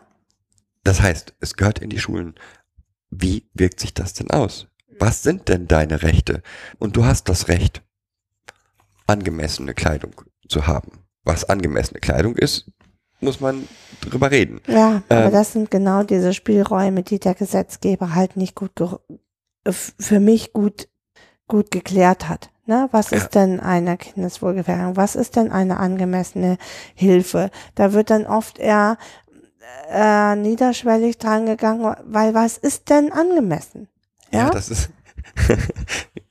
Das heißt, es gehört in die Schulen. Wie wirkt sich das denn aus? Was sind denn deine Rechte? Und du hast das Recht, angemessene Kleidung zu haben. Was angemessene Kleidung ist, muss man drüber reden. ja, aber Ähm. das sind genau diese Spielräume, die der Gesetzgeber halt nicht gut für mich gut gut geklärt hat. Ne? Was Ja. ist denn eine Kindeswohlgefährdung? Was ist denn eine angemessene Hilfe? Da wird dann oft eher äh, niederschwellig dran gegangen, weil was ist denn angemessen? Ja, Ja, das ist *laughs*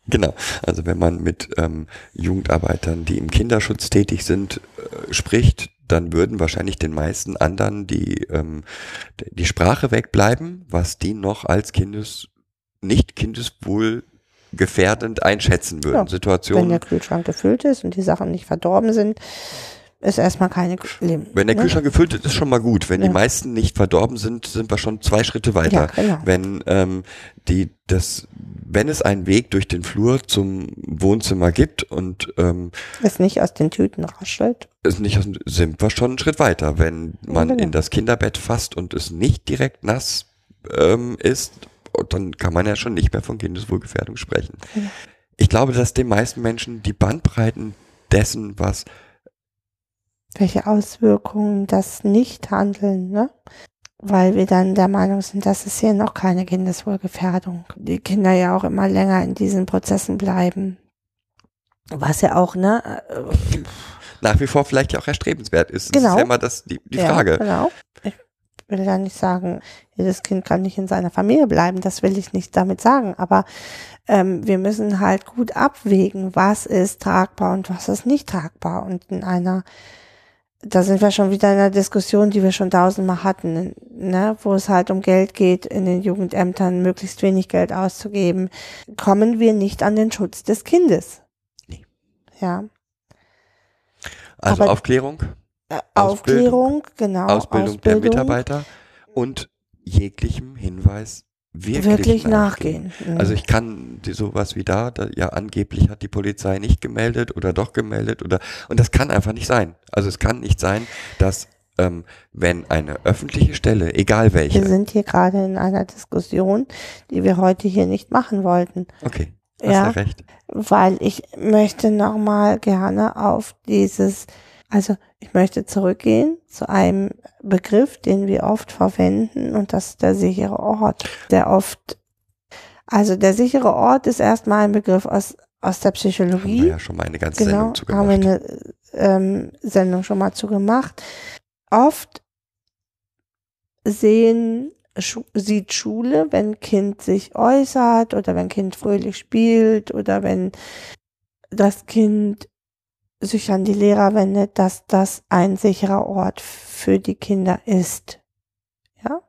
genau. Also wenn man mit ähm, Jugendarbeitern, die im Kinderschutz tätig sind, äh, spricht, dann würden wahrscheinlich den meisten anderen die ähm, die Sprache wegbleiben, was die noch als Kindes nicht kindeswohl gefährdend einschätzen würden. Ja, wenn Situationen, der Kühlschrank gefüllt ist und die Sachen nicht verdorben sind, ist erstmal keine Leben. wenn der ne? Kühlschrank gefüllt ist, ist schon mal gut. Wenn Ja. die meisten nicht verdorben sind, sind wir schon zwei Schritte weiter. Ja, genau. Wenn ähm, die das, wenn es einen Weg durch den Flur zum Wohnzimmer gibt und ähm, es nicht aus den Tüten raschelt. es nicht aus, sind wir schon einen Schritt weiter. Wenn man genau. in das Kinderbett fasst und es nicht direkt nass ähm, ist, dann kann man ja schon nicht mehr von Kindeswohlgefährdung sprechen. Genau. Ich glaube, dass den meisten Menschen die Bandbreiten dessen, was welche Auswirkungen das Nichthandeln, ne? Weil wir dann der Meinung sind, das ist hier noch keine Kindeswohlgefährdung. Die Kinder ja auch immer länger in diesen Prozessen bleiben. Was ja auch, ne? äh, nach wie vor vielleicht ja auch erstrebenswert ist. Das Genau. ist ja immer das, die, die ja, Frage. Genau. Ich will ja nicht sagen, jedes Kind kann nicht in seiner Familie bleiben, das will ich nicht damit sagen, aber ähm, wir müssen halt gut abwägen, was ist tragbar und was ist nicht tragbar. Und in einer da sind wir schon wieder in einer Diskussion, die wir schon tausendmal hatten, ne, wo es halt um Geld geht, in den Jugendämtern möglichst wenig Geld auszugeben, kommen wir nicht an den Schutz des Kindes. Nee. Ja. Also aber- Aufklärung, Äh, Ausbildung. Aufklärung, genau. Ausbildung, der Mitarbeiter und jeglichem Hinweis wirklich, Wirklich nachgehen. Mhm. Also ich kann die, sowas wie da, da, ja angeblich hat die Polizei nicht gemeldet oder doch gemeldet oder und das kann einfach nicht sein. Also es kann nicht sein, dass ähm, wenn eine öffentliche Stelle, egal wir welche, sind hier gerade in einer Diskussion, die wir heute hier nicht machen wollten, okay, hast Ja. ja recht. weil ich möchte nochmal gerne auf dieses, also ich möchte zurückgehen zu einem Begriff, den wir oft verwenden und das ist der sichere Ort, der oft, also der sichere Ort ist erstmal ein Begriff aus, aus der Haben wir Psychologie. ja schon mal eine ganze Genau, Sendung zu haben wir eine ähm, Sendung schon mal zu gemacht. Oft sehen, sieht Schule, wenn Kind sich äußert oder wenn Kind fröhlich spielt oder wenn das Kind sich an die Lehrer wendet, dass das ein sicherer Ort für die Kinder ist. Ja.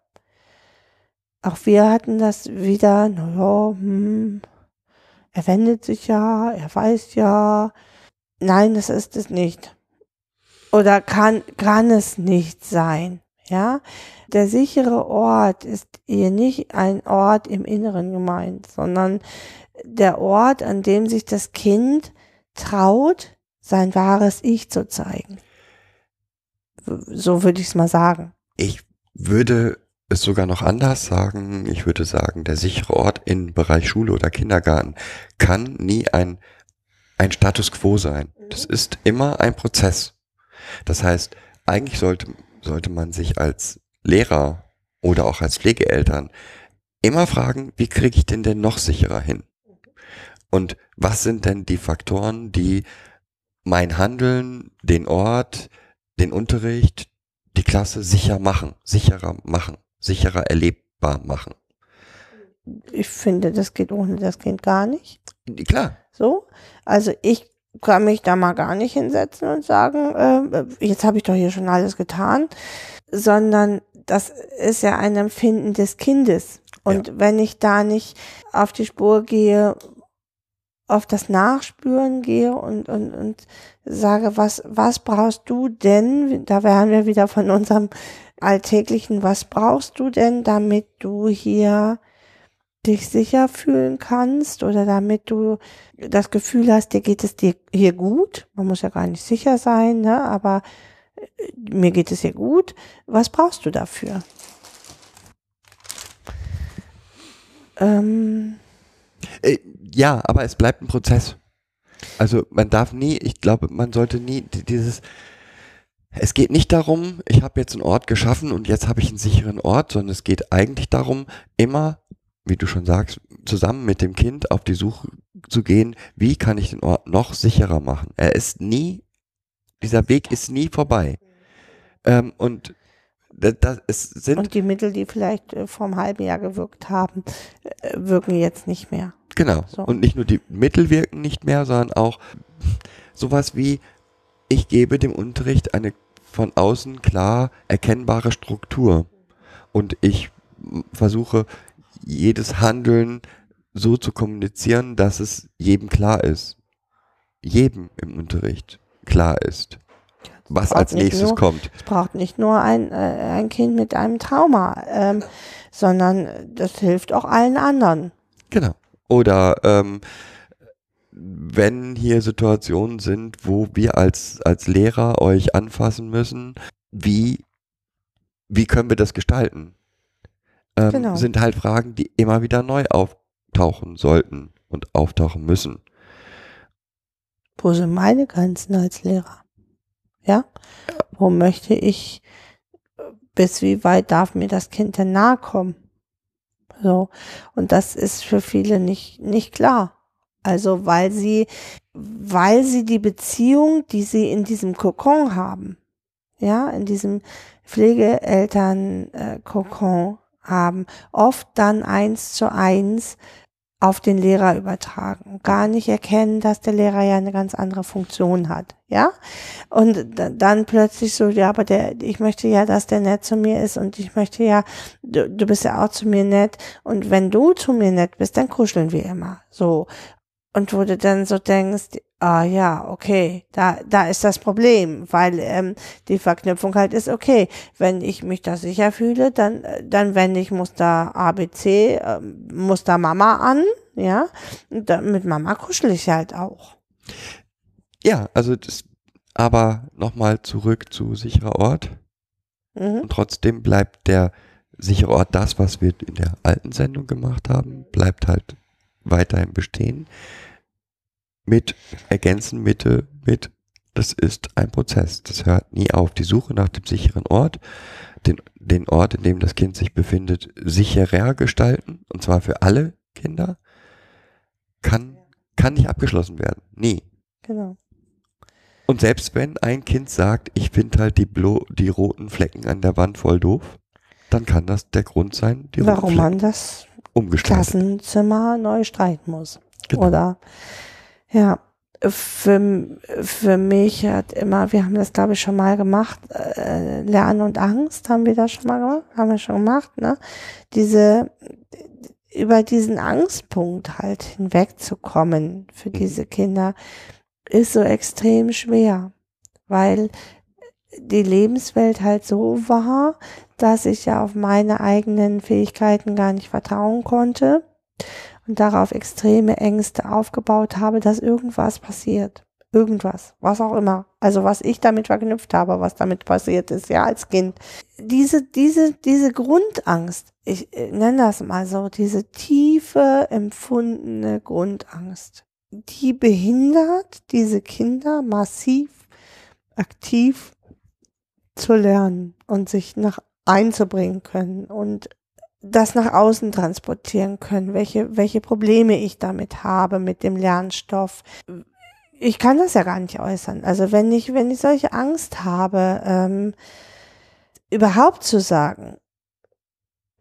Auch wir hatten das wieder, naja, hm, er wendet sich ja, er weiß ja. Nein, das ist es nicht. Oder kann, kann es nicht sein. Ja, der sichere Ort ist hier nicht ein Ort im Inneren gemeint, sondern der Ort, an dem sich das Kind traut, sein wahres Ich zu zeigen. So würde ich es mal sagen. Ich würde es sogar noch anders sagen. Ich würde sagen, der sichere Ort im Bereich Schule oder Kindergarten kann nie ein, ein Status quo sein. Das ist immer ein Prozess. Das heißt, eigentlich sollte, sollte man sich als Lehrer oder auch als Pflegeeltern immer fragen, wie kriege ich den denn noch sicherer hin? Und was sind denn die Faktoren, die mein Handeln, den Ort, den Unterricht, die Klasse sicher machen, sicherer machen, sicherer erlebbar machen. Ich finde, das geht ohne das Kind gar nicht. Klar, So, also ich kann mich da mal gar nicht hinsetzen und sagen, äh, jetzt habe ich doch hier schon alles getan, sondern das ist ja ein Empfinden des Kindes. Und wenn ich da nicht auf die Spur gehe, auf das Nachspüren gehe und, und, und sage, was, was brauchst du denn? Da wären wir wieder von unserem alltäglichen, was brauchst du denn, damit du hier dich sicher fühlen kannst oder damit du das Gefühl hast, dir geht es dir hier gut. Man muss ja gar nicht sicher sein, ne? aber äh, mir geht es hier gut. Was brauchst du dafür? Ähm. Äh, ja, aber es bleibt ein Prozess. Also man darf nie, ich glaube, man sollte nie dieses, es geht nicht darum, ich habe jetzt einen Ort geschaffen und jetzt habe ich einen sicheren Ort, sondern es geht eigentlich darum, immer, wie du schon sagst, zusammen mit dem Kind auf die Suche zu gehen, wie kann ich den Ort noch sicherer machen. Er ist nie, dieser Weg ist nie vorbei. Ähm, und das, sind und die Mittel, die vielleicht äh, vor einem halben Jahr gewirkt haben, äh, wirken jetzt nicht mehr. Genau. So. Und nicht nur die Mittel wirken nicht mehr, sondern auch sowas wie, ich gebe dem Unterricht eine von außen klar erkennbare Struktur. Und ich versuche jedes Handeln so zu kommunizieren, dass es jedem klar ist. Jedem im Unterricht klar ist was als nächstes nur, kommt. Es braucht nicht nur ein, äh, ein Kind mit einem Trauma, ähm, sondern das hilft auch allen anderen. Genau. Oder ähm, wenn hier Situationen sind, wo wir als, als Lehrer euch anfassen müssen, wie, wie können wir das gestalten? Ähm, genau. Sind halt Fragen, die immer wieder neu auftauchen sollten und auftauchen müssen. Wo sind meine Grenzen als Lehrer? Ja? Wo möchte ich, bis wie weit darf mir das Kind denn nahe kommen? So. Und das ist für viele nicht, nicht klar. Also, weil sie, weil sie die Beziehung, die sie in diesem Kokon haben, ja, in diesem Pflegeeltern-Kokon äh, haben, oft dann eins zu eins auf den Lehrer übertragen, gar nicht erkennen, dass der Lehrer ja eine ganz andere Funktion hat, ja? Und dann plötzlich so, ja, aber der, ich möchte ja, dass der nett zu mir ist und ich möchte ja, du, du bist ja auch zu mir nett und wenn du zu mir nett bist, dann kuscheln wir immer, so. Und wo du dann so denkst, ah ja, okay, da, da ist das Problem, weil ähm, die Verknüpfung halt ist, okay, wenn ich mich da sicher fühle, dann, dann wende ich Muster ABC, äh, Muster Mama an, ja, und dann, mit Mama kuschel ich halt auch. Ja, also das, aber nochmal zurück zu sicherer Ort. Mhm. Und trotzdem bleibt der sichere Ort das, was wir in der alten Sendung gemacht haben, bleibt halt weiterhin bestehen mit ergänzen Mitte mit, das ist ein Prozess. Das hört nie auf. Die Suche nach dem sicheren Ort, den, den Ort, in dem das Kind sich befindet, sicherer gestalten, und zwar für alle Kinder, kann, kann nicht abgeschlossen werden. Nie. Genau. Und selbst wenn ein Kind sagt, ich finde halt die, Blo die roten Flecken an der Wand voll doof, dann kann das der Grund sein, die warum man das Klassenzimmer neu streichen muss. Genau. Oder ja, für, für mich hat immer, wir haben das glaube ich schon mal gemacht, äh, Lernen und Angst haben wir das schon mal gemacht, haben wir schon gemacht, ne? Diese, über diesen Angstpunkt halt hinwegzukommen für mhm. diese Kinder ist so extrem schwer, weil die Lebenswelt halt so war, dass ich ja auf meine eigenen Fähigkeiten gar nicht vertrauen konnte und darauf extreme Ängste aufgebaut habe, dass irgendwas passiert. Irgendwas, was auch immer. Also was ich damit verknüpft habe, was damit passiert ist, ja, als Kind. Diese, diese, diese Grundangst, ich nenne das mal so, diese tiefe empfundene Grundangst, die behindert diese Kinder massiv aktiv zu lernen und sich nach einzubringen können und das nach außen transportieren können, welche, welche Probleme ich damit habe mit dem Lernstoff. Ich kann das ja gar nicht äußern. Also wenn ich, wenn ich solche Angst habe, ähm, überhaupt zu sagen,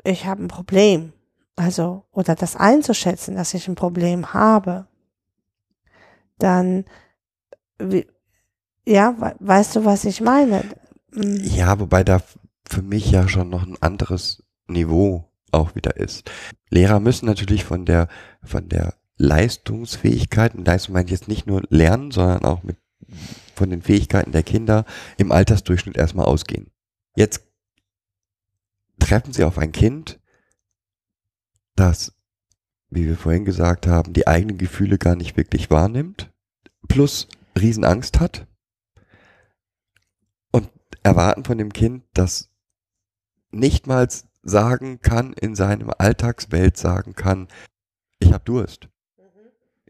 ich habe ein Problem, also, oder das einzuschätzen, dass ich ein Problem habe, dann, wie, ja, weißt du, was ich meine? Ja, wobei da für mich ja schon noch ein anderes Niveau auch wieder ist. Lehrer müssen natürlich von der, von der Leistungsfähigkeit, und Leistung meine ich jetzt nicht nur lernen, sondern auch mit, von den Fähigkeiten der Kinder im Altersdurchschnitt erstmal ausgehen. Jetzt treffen sie auf ein Kind, das, wie wir vorhin gesagt haben, die eigenen Gefühle gar nicht wirklich wahrnimmt, plus Riesenangst hat erwarten von dem Kind, dass nicht mal sagen kann, in seinem Alltagswelt sagen kann, ich habe Durst.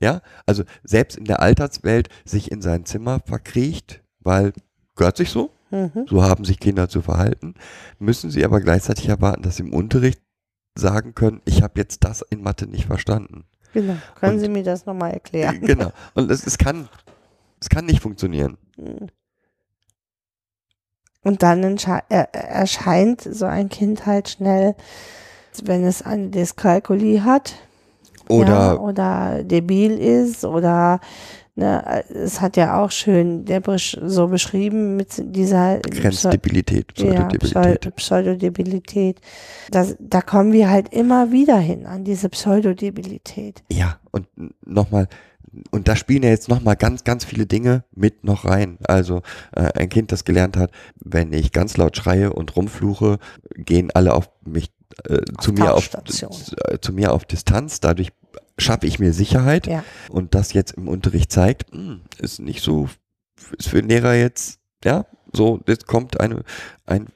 Ja, also selbst in der Alltagswelt sich in sein Zimmer verkriecht, weil gehört sich so, Mhm. so haben sich Kinder zu verhalten, müssen sie aber gleichzeitig erwarten, dass sie im Unterricht sagen können, ich habe jetzt das in Mathe nicht verstanden. Genau. Können Und- Sie mir das nochmal erklären? Genau. Und es, es kann, es kann nicht funktionieren. Und dann er- erscheint so ein Kind halt schnell, wenn es eine Dyskalkulie hat Oder ja, oder debil ist oder ne, es hat ja auch schön der so beschrieben mit dieser Grenzdebilität, ja, Pseudodebilität. Pseu- Pseudodebilität. Das, da kommen wir halt immer wieder hin an diese Pseudodebilität. Ja, und nochmal, und da spielen ja jetzt nochmal ganz, ganz viele Dinge mit noch rein. Also äh, ein Kind, das gelernt hat, wenn ich ganz laut schreie und rumfluche, gehen alle auf mich äh, zu mir auf äh, zu mir auf Distanz. Dadurch schaffe ich mir Sicherheit. Ja. Und das jetzt im Unterricht zeigt, hm, ist nicht so, ist für den Lehrer jetzt, ja, so, jetzt kommt eine, ein,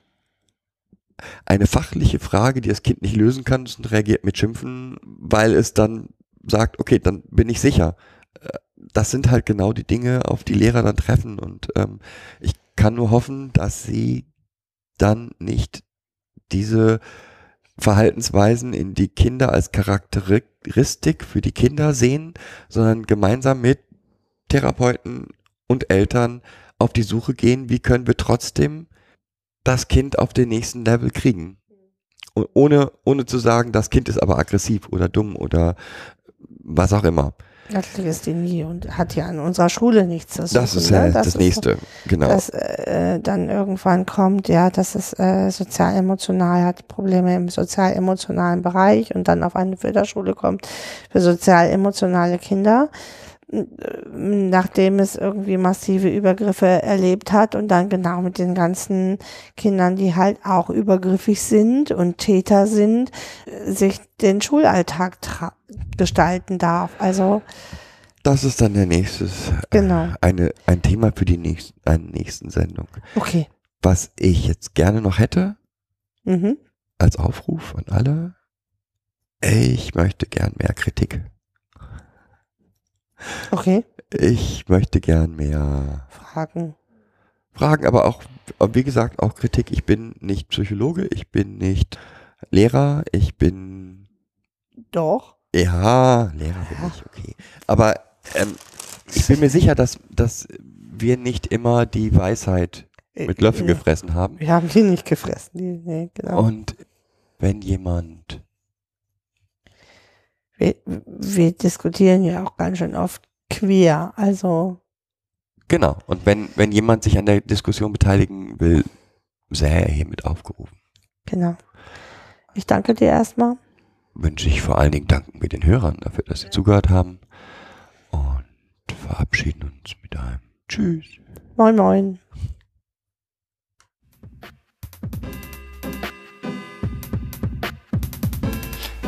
eine fachliche Frage, die das Kind nicht lösen kann und reagiert mit Schimpfen, weil es dann sagt, okay, dann bin ich sicher. Das sind halt genau die Dinge, auf die Lehrer dann treffen und ähm, ich kann nur hoffen, dass sie dann nicht diese Verhaltensweisen in die Kinder als Charakteristik für die Kinder sehen, sondern gemeinsam mit Therapeuten und Eltern auf die Suche gehen, wie können wir trotzdem das Kind auf den nächsten Level kriegen. Und ohne, ohne zu sagen, das Kind ist aber aggressiv oder dumm oder was auch immer. Natürlich ist die nie und hat ja an unserer Schule nichts zu suchen. Das ist ne? ja das, ist nächste. Genau. dass äh, dann irgendwann kommt, ja, dass es äh, sozial-emotional hat, Probleme im sozial-emotionalen Bereich und dann auf eine Förderschule kommt für sozial-emotionale Kinder, nachdem es irgendwie massive Übergriffe erlebt hat und dann genau mit den ganzen Kindern, die halt auch übergriffig sind und Täter sind, sich den Schulalltag gestalten darf. Also Das ist dann der nächste, genau. eine, ein Thema für die nächsten, eine nächsten Sendung. Okay. Was ich jetzt gerne noch hätte, Mhm. als Aufruf an alle, ich möchte gern mehr Kritik. Okay. Ich möchte gern mehr Fragen. Fragen, aber auch, wie gesagt, auch Kritik. Ich bin nicht Psychologe, ich bin nicht Lehrer, ich bin, Doch. ja, Lehrer bin ich, okay. Aber ähm, ich bin mir sicher, dass, dass wir nicht immer die Weisheit mit Löffeln Ja. gefressen haben. Wir haben die nicht gefressen. Die, nee, genau. Und wenn jemand, wir, wir diskutieren ja auch ganz schön oft queer. Also, genau, und wenn, wenn jemand sich an der Diskussion beteiligen will, sehr hiermit aufgerufen. genau. Ich danke dir erstmal. Wünsche ich vor allen Dingen danken wir den Hörern dafür, dass sie zugehört haben und verabschieden uns mit einem Tschüss. Moin, moin.